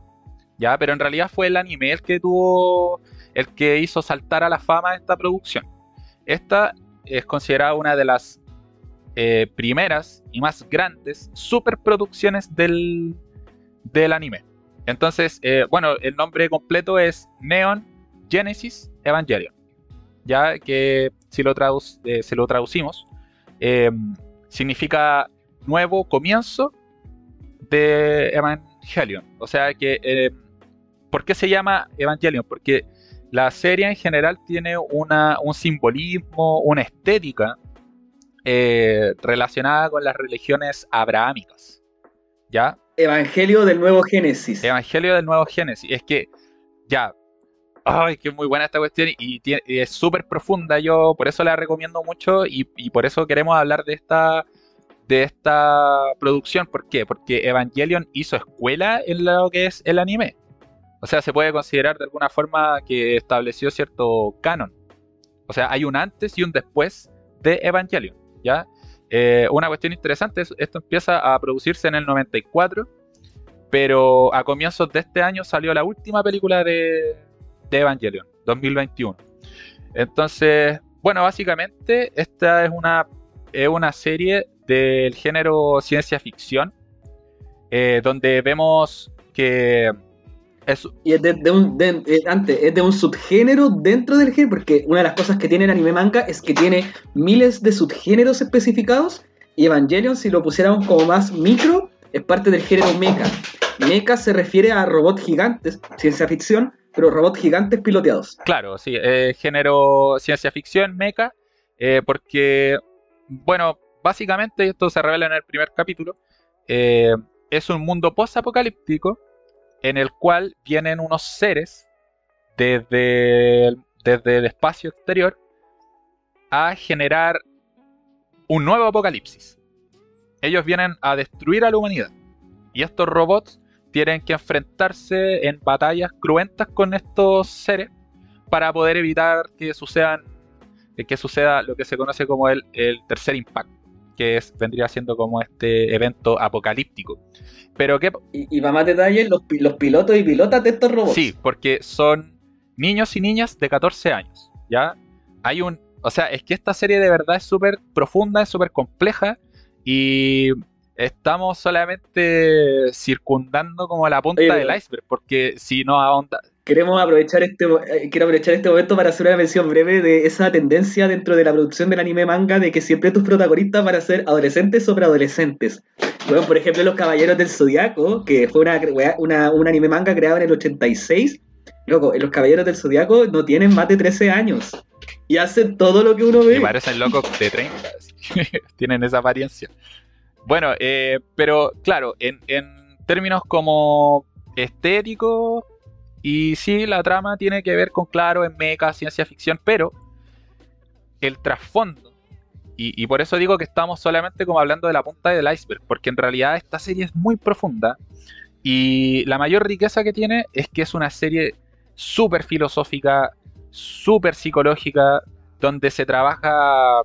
Ya, pero en realidad fue el anime el que tuvo, el que hizo saltar a la fama esta producción. Esta es considerada una de las eh, primeras y más grandes superproducciones del, del anime. Entonces, eh, bueno, el nombre completo es Neon Genesis Evangelion. Ya que si lo, traduc- eh, si lo traducimos, eh, significa nuevo comienzo de Evangelion. O sea que, eh, ¿por qué se llama Evangelion? Porque la serie en general tiene una, un simbolismo, una estética eh, relacionada con las religiones abrahámicas. ¿Ya? Evangelio del Nuevo Génesis. Evangelio del Nuevo Génesis. Es que, ya. Ay, que muy buena esta cuestión y, tiene- y es súper profunda. Yo por eso la recomiendo mucho y, y por eso queremos hablar de esta, de esta producción. ¿Por qué? Porque Evangelion hizo escuela en lo que es el anime. O sea, se puede considerar de alguna forma que estableció cierto canon. O sea, hay un antes y un después de Evangelion. ¿ya? Eh, una cuestión interesante, es- esto empieza a producirse en el 94, pero a comienzos de este año salió la última película de, de Evangelion, 2021. Entonces, bueno, básicamente esta es una, es una serie del género ciencia ficción, eh, donde vemos que es, Y es de, de un, de- eh, antes, es de un subgénero dentro del género, porque una de las cosas que tiene el anime manga es que tiene miles de subgéneros especificados, y Evangelion, si lo pusiéramos como más micro, es parte del género mecha. Mecha se refiere a robots gigantes, ciencia ficción, pero robots gigantes piloteados. Claro, sí, eh, género ciencia ficción, mecha, eh, porque, bueno, básicamente, esto se revela en el primer capítulo, eh, es un mundo post-apocalíptico en el cual vienen unos seres desde el, desde el espacio exterior a generar un nuevo apocalipsis. Ellos vienen a destruir a la humanidad. Y estos robots tienen que enfrentarse en batallas cruentas con estos seres para poder evitar que sucedan que suceda lo que se conoce como el, el tercer impacto, que es, vendría siendo como este evento apocalíptico. Pero que Y, y para más detalles, los, los pilotos y pilotas de estos robots. sí, porque son niños y niñas de 14 años, ¿ya? Hay un, o sea, es que esta serie de verdad es súper profunda, es súper compleja y estamos solamente circundando como la punta Oye, del iceberg, porque si no ahonda, Queremos aprovechar este, eh, quiero aprovechar este momento para hacer una mención breve de esa tendencia dentro de la producción del anime manga de que siempre tus protagonistas van a ser adolescentes sobre adolescentes. Bueno, por ejemplo, Los Caballeros del Zodiaco, que fue una, una- un anime manga creado en el 86. Loco, Los Caballeros del Zodiaco no tienen más de 13 años. Y hacen todo lo que uno ve. Me parecen locos de 30. así. Tienen esa apariencia. Bueno, eh, pero claro, en, términos como estético. Y sí, la trama tiene que ver con, claro, en mecha, ciencia ficción, pero el trasfondo. Y, y por eso digo que estamos solamente como hablando de la punta del iceberg, porque en realidad esta serie es muy profunda. Y la mayor riqueza que tiene es que es una serie súper filosófica, súper psicológica, donde se trabaja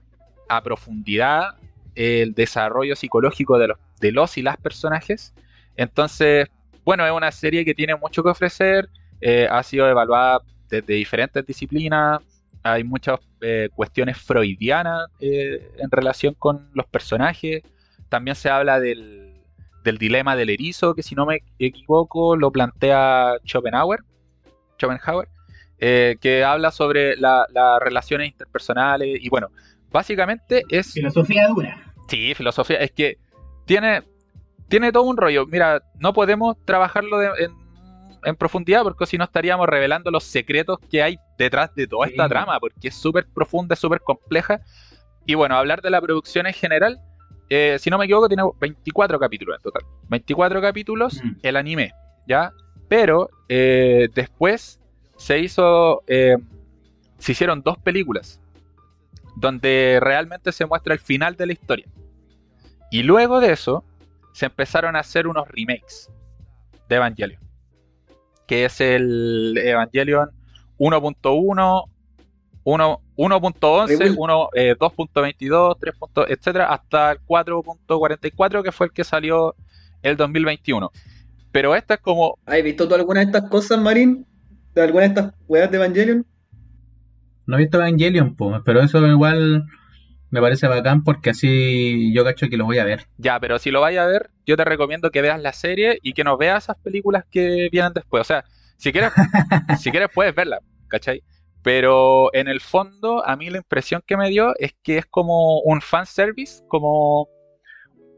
a profundidad el desarrollo psicológico de los, de los y las personajes. Entonces, bueno, es una serie que tiene mucho que ofrecer, eh, ha sido evaluada desde diferentes disciplinas, hay muchas eh, cuestiones freudianas eh, en relación con los personajes, también se habla del, del dilema del erizo, que si no me equivoco lo plantea Schopenhauer, Schopenhauer que habla sobre las relaciones interpersonales y bueno, básicamente es... Filosofía dura. Sí, filosofía, es que tiene, tiene todo un rollo. Mira, no podemos trabajarlo en, profundidad porque si no estaríamos revelando los secretos que hay detrás de toda esta trama, porque es súper profunda, súper compleja. Y bueno, hablar de la producción en general, eh, si no me equivoco, tiene 24 capítulos en total. 24 capítulos mm. el anime, ¿ya? Pero eh, después se hizo, eh, se hicieron dos películas donde realmente se muestra el final de la historia. Y luego de eso, se empezaron a hacer unos remakes de Evangelion. Que es el Evangelion 1.1, 1.11, 2.22, 3. etcétera, hasta el 4.44, que fue el que salió el 2021. Pero esta es como. ¿Has visto tú alguna de estas cosas, Marín? ¿De alguna de estas weas de Evangelion? No he visto Evangelion, pues, pero eso igual me parece bacán porque así yo cacho que lo voy a ver. Ya, pero si lo vaya a ver, yo te recomiendo que veas la serie y que no veas esas películas que vienen después. O sea, si quieres, si quieres puedes verla, ¿cachai? Pero en el fondo, a mí la impresión que me dio es que es como un fanservice, como,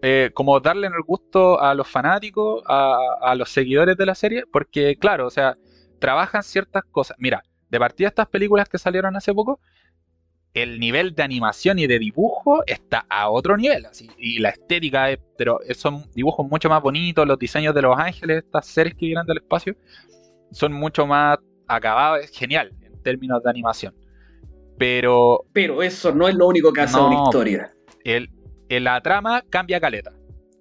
eh, como darle el gusto a los fanáticos, a, a los seguidores de la serie, porque claro, o sea, trabajan ciertas cosas. Mira, de partida estas películas que salieron hace poco, el nivel de animación y de dibujo está a otro nivel. Así, y la estética, es, pero son dibujos mucho más bonitos, los diseños de los ángeles, estas seres que vienen del espacio, son mucho más acabados, es genial en términos de animación. Pero... Pero eso no es lo único que hace una historia. El, la trama cambia caleta.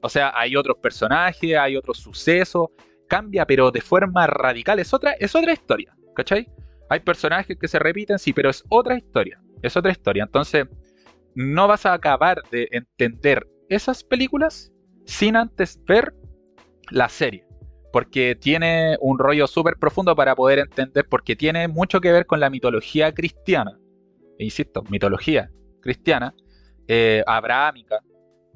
O sea, hay otros personajes, hay otros sucesos, cambia, pero de forma radical. Es otra, es otra historia, ¿cachai? Hay personajes que se repiten, sí, pero es otra historia. Es otra historia. Entonces, no vas a acabar de entender esas películas sin antes ver la serie. Porque tiene un rollo súper profundo para poder entender, porque tiene mucho que ver con la mitología cristiana. E insisto, mitología cristiana, eh,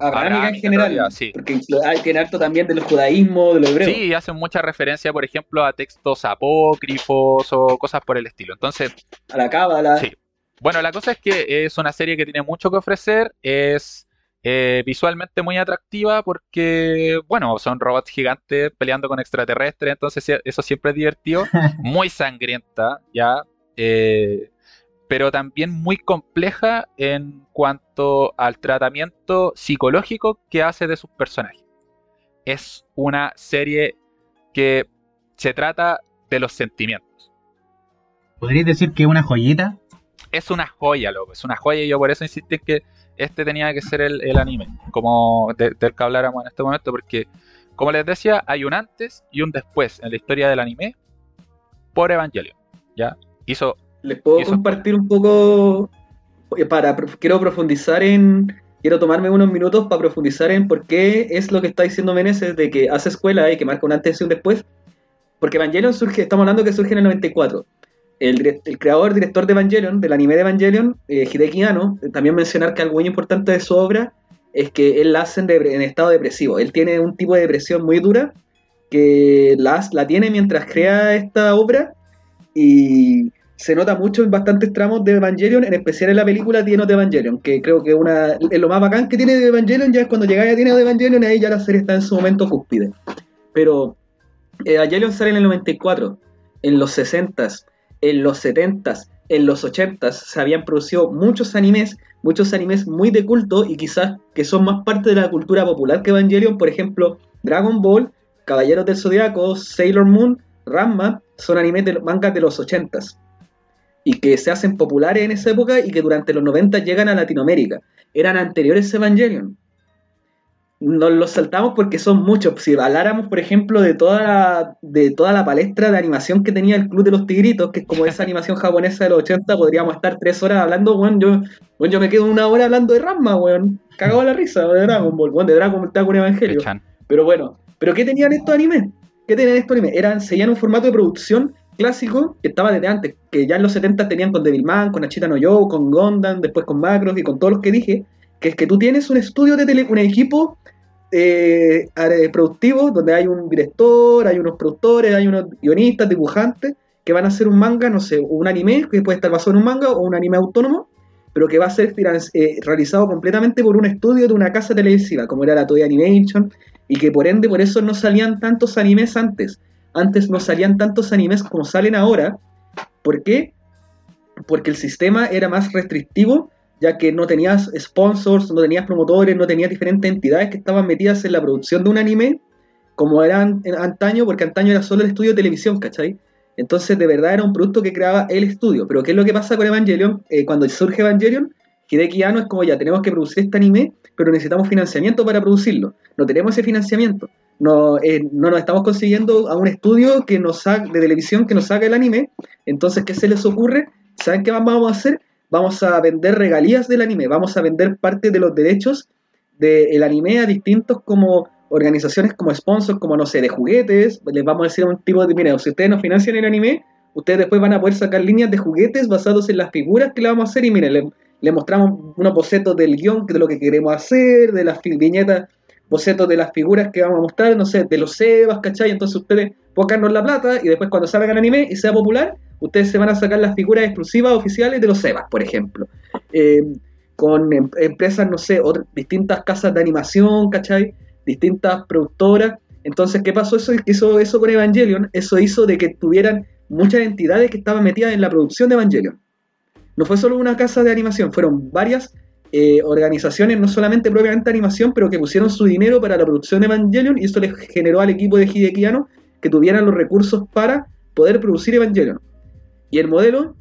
Abrahamica en general, sí. porque tiene harto también de los judaísmos, de los hebreos. Sí, hacen mucha referencia, por ejemplo, a textos apócrifos o cosas por el estilo. Entonces, a la cábala. Sí. Bueno, la cosa es que es una serie que tiene mucho que ofrecer, es eh, visualmente muy atractiva porque, bueno, son robots gigantes peleando con extraterrestres, entonces eso siempre es divertido, muy sangrienta, ya. Eh, pero también muy compleja en cuanto al tratamiento psicológico que hace de sus personajes. Es una serie que se trata de los sentimientos. ¿Podrías decir que es una joyita? Es una joya, loco, es una joya y yo por eso insistí en que este tenía que ser el, anime, como del que habláramos en este momento, porque como les decía, hay un antes y un después en la historia del anime por Evangelion. ¿ya? Hizo les puedo compartir un poco eh, para quiero profundizar en quiero tomarme unos minutos para profundizar en por qué es lo que está diciendo Meneses de que hace escuela y que marca un antes y un después. Porque Evangelion surge, estamos hablando que surge en el 94. El, el creador, director de Evangelion, del anime de Evangelion, eh, Hideki Anno, eh, también mencionar que algo muy importante de su obra es que él la hace en, estado depresivo. Él tiene un tipo de depresión muy dura que la, la tiene mientras crea esta obra y se nota mucho en bastantes tramos de Evangelion, en especial en la película Tiene de Evangelion, que creo que una, es lo más bacán que tiene de Evangelion, ya es cuando llega a Tiene de Evangelion, ahí ya la serie está en su momento cúspide. Pero Evangelion sale en el 94, en los 60s, en los 70s, en los 80s, se habían producido muchos animes, muchos animes muy de culto y quizás que son más parte de la cultura popular que Evangelion, por ejemplo, Dragon Ball, Caballeros del Zodiaco, Sailor Moon, Ranma, son animes de mangas de los 80s y que se hacen populares en esa época y que durante los 90 llegan a Latinoamérica. Eran anteriores a Evangelion. Nos los saltamos porque son muchos. Si habláramos, por ejemplo, de toda la, de toda la palestra de animación que tenía el Club de los Tigritos, que es como esa animación japonesa de los 80, podríamos estar tres horas hablando, weón. Yo, yo me quedo una hora hablando de Ranma, weón. Cagado la risa, de Dragon Ball, weón, de Dragon Ball con Evangelio. Pero bueno, ¿pero qué tenían estos animes? ¿Qué tenían estos animes? Eran, seguían un formato de producción clásico que estaba desde antes, que ya en los 70 tenían con Devilman, con Achita no Yo, con Gondam, después con Macros y con todos los que dije, que es que tú tienes un estudio de tele, un equipo eh, productivo donde hay un director, hay unos productores, hay unos guionistas, dibujantes que van a hacer un manga, no sé, un anime que puede estar basado en un manga o un anime autónomo, pero que va a ser eh, realizado completamente por un estudio de una casa televisiva, como era la Toy Animation, y que por ende por eso no salían tantos animes antes antes no salían tantos animes como salen ahora. ¿Por qué? Porque el sistema era más restrictivo, ya que no tenías sponsors, no tenías promotores, no tenías diferentes entidades que estaban metidas en la producción de un anime, como eran en antaño, porque antaño era solo el estudio de televisión, ¿cachai? Entonces, de verdad era un producto que creaba el estudio. Pero, ¿qué es lo que pasa con Evangelion? Eh, cuando surge Evangelion, Hideki Anno es como ya, tenemos que producir este anime, pero necesitamos financiamiento para producirlo. No tenemos ese financiamiento no, eh, no nos estamos consiguiendo a un estudio que nos de televisión que nos haga el anime. Entonces, ¿qué se les ocurre? ¿Saben qué vamos a hacer? Vamos a vender regalías del anime, vamos a vender parte de los derechos del anime a distintos como organizaciones como sponsors, como no sé, de juguetes. Les vamos a decir un tipo de, mire, si ustedes nos financian el anime, ustedes después van a poder sacar líneas de juguetes basados en las figuras que le vamos a hacer y miren, le, le mostramos unos bocetos del guion, de lo que queremos hacer, de las viñetas bocetos de las figuras que vamos a mostrar, no sé, de los Sebas, ¿cachai? Entonces ustedes pongan la plata y después cuando salga el anime y sea popular, ustedes se van a sacar las figuras exclusivas oficiales de los Sebas, por ejemplo. Eh, con em, empresas, no sé, otras, distintas casas de animación, ¿cachai? Distintas productoras. Entonces, ¿qué pasó? Eso hizo eso con Evangelion. Eso hizo de que tuvieran muchas entidades que estaban metidas en la producción de Evangelion. No fue solo una casa de animación, fueron varias eh, organizaciones, no solamente propiamente animación, pero que pusieron su dinero para la producción de Evangelion y eso les generó al equipo de Hideki que tuvieran los recursos para poder producir Evangelion. Y el modelo,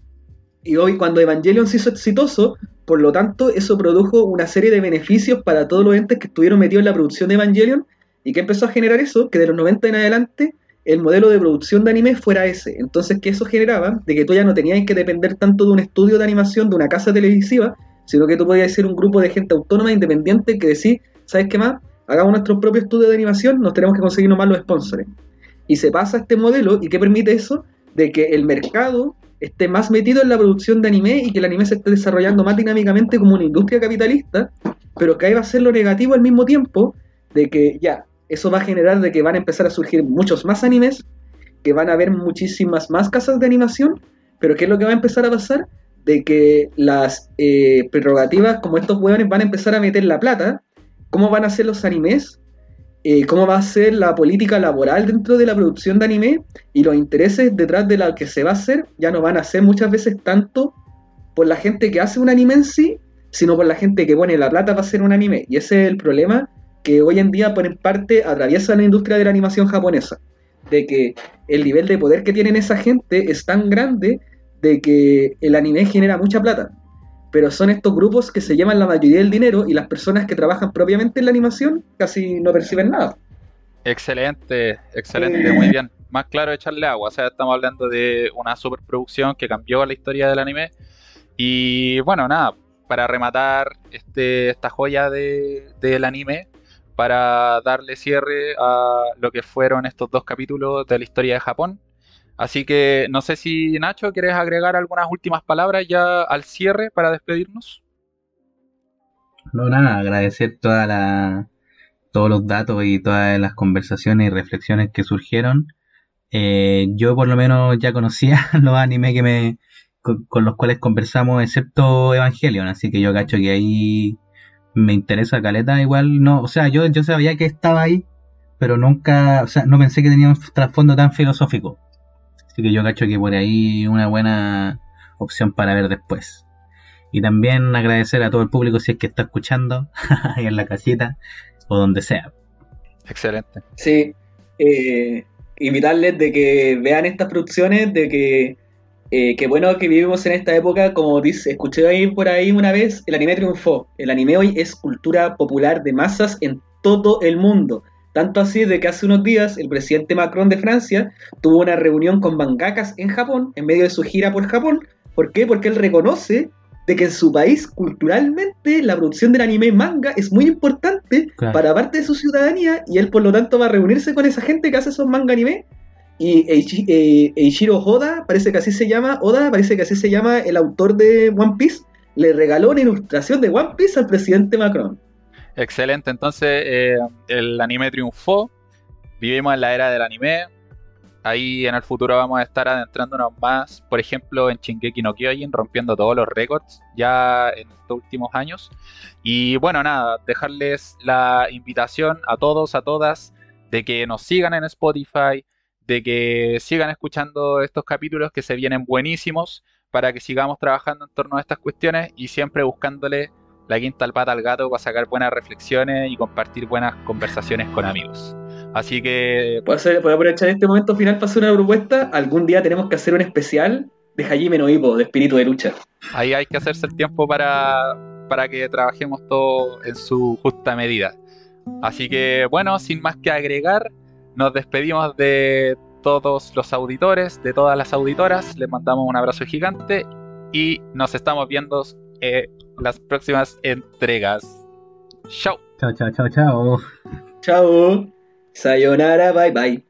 y hoy cuando Evangelion se hizo exitoso, por lo tanto, eso produjo una serie de beneficios para todos los entes que estuvieron metidos en la producción de Evangelion. ¿Y que empezó a generar eso? Que de los 90 en adelante el modelo de producción de anime fuera ese. Entonces, que eso generaba de que tú ya no tenías que depender tanto de un estudio de animación, de una casa televisiva, sino que tú podías ser un grupo de gente autónoma, independiente, que decís, ¿sabes qué más? Hagamos nuestro propio estudio de animación, nos tenemos que conseguir nomás los sponsors. Y se pasa este modelo, ¿y qué permite eso? De que el mercado esté más metido en la producción de anime y que el anime se esté desarrollando más dinámicamente como una industria capitalista, pero que ahí va a ser lo negativo al mismo tiempo de que ya, eso va a generar de que van a empezar a surgir muchos más animes, que van a haber muchísimas más casas de animación, pero ¿qué es lo que va a empezar a pasar? De que las eh, prerrogativas, como estos hueones van a empezar a meter la plata, cómo van a ser los animes, eh, cómo va a ser la política laboral dentro de la producción de anime y los intereses detrás de la que se va a hacer ya no van a ser muchas veces tanto por la gente que hace un anime en sí, sino por la gente que pone la plata para hacer un anime. Y ese es el problema que hoy en día por en parte atraviesa la industria de la animación japonesa, de que el nivel de poder que tienen esa gente es tan grande de que el anime genera mucha plata, pero son estos grupos que se llevan la mayoría del dinero y las personas que trabajan propiamente en la animación casi no perciben nada. Excelente, excelente, eh. muy bien. Más claro echarle agua, o sea, estamos hablando de una superproducción que cambió la historia del anime. Y bueno, nada, para rematar este, esta joya del anime, para darle cierre a lo que fueron estos dos capítulos de la historia de Japón, Así que no sé si Nacho, ¿quieres agregar algunas últimas palabras ya al cierre para despedirnos? No, nada, agradecer toda la, todos los datos y todas las conversaciones y reflexiones que surgieron. Eh, yo por lo menos ya conocía los animes que me, con, los cuales conversamos, excepto Evangelion, así que yo cacho que ahí me interesa Caleta, igual no, o sea, yo, yo sabía que estaba ahí, pero nunca, o sea, no pensé que tenía un trasfondo tan filosófico. Así que yo cacho que por ahí una buena opción para ver después. Y también agradecer a todo el público si es que está escuchando ahí en la casita o donde sea. Excelente. Sí, eh, invitarles de que vean estas producciones, de que eh, qué bueno que vivimos en esta época, como dice, escuché ahí por ahí una vez, el anime triunfó. El anime hoy es cultura popular de masas en todo el mundo. Tanto así de que hace unos días el presidente Macron de Francia tuvo una reunión con mangakas en Japón, en medio de su gira por Japón. ¿Por qué? Porque él reconoce de que en su país culturalmente la producción del anime manga es muy importante Claro. para parte de su ciudadanía y él por lo tanto va a reunirse con esa gente que hace esos manga anime y eh, Eiichiro Oda, parece que así se llama, Oda, parece que así se llama el autor de One Piece, le regaló una ilustración de One Piece al presidente Macron. Excelente, entonces eh, el anime triunfó, vivimos en la era del anime, ahí en el futuro vamos a estar adentrándonos más, por ejemplo en Shingeki no Kyojin, rompiendo todos los récords ya en estos últimos años. Y bueno, nada, dejarles la invitación a todos, a todas, de que nos sigan en Spotify, de que sigan escuchando estos capítulos que se vienen buenísimos para que sigamos trabajando en torno a estas cuestiones y siempre buscándole la quinta al pata al gato para sacar buenas reflexiones y compartir buenas conversaciones con amigos. Así que ¿Puedo, hacer- puedo aprovechar este momento final para hacer una propuesta? Algún día tenemos que hacer un especial de Hajime no de espíritu de lucha. ahí hay que hacerse el tiempo para, para que trabajemos todo en su justa medida. Así que bueno, sin más que agregar, nos despedimos de todos los auditores, de todas las auditoras, les mandamos un abrazo gigante y nos estamos viendo en las próximas entregas. Chao. Chao, chao, chao, chao. Chao. Sayonara, bye bye.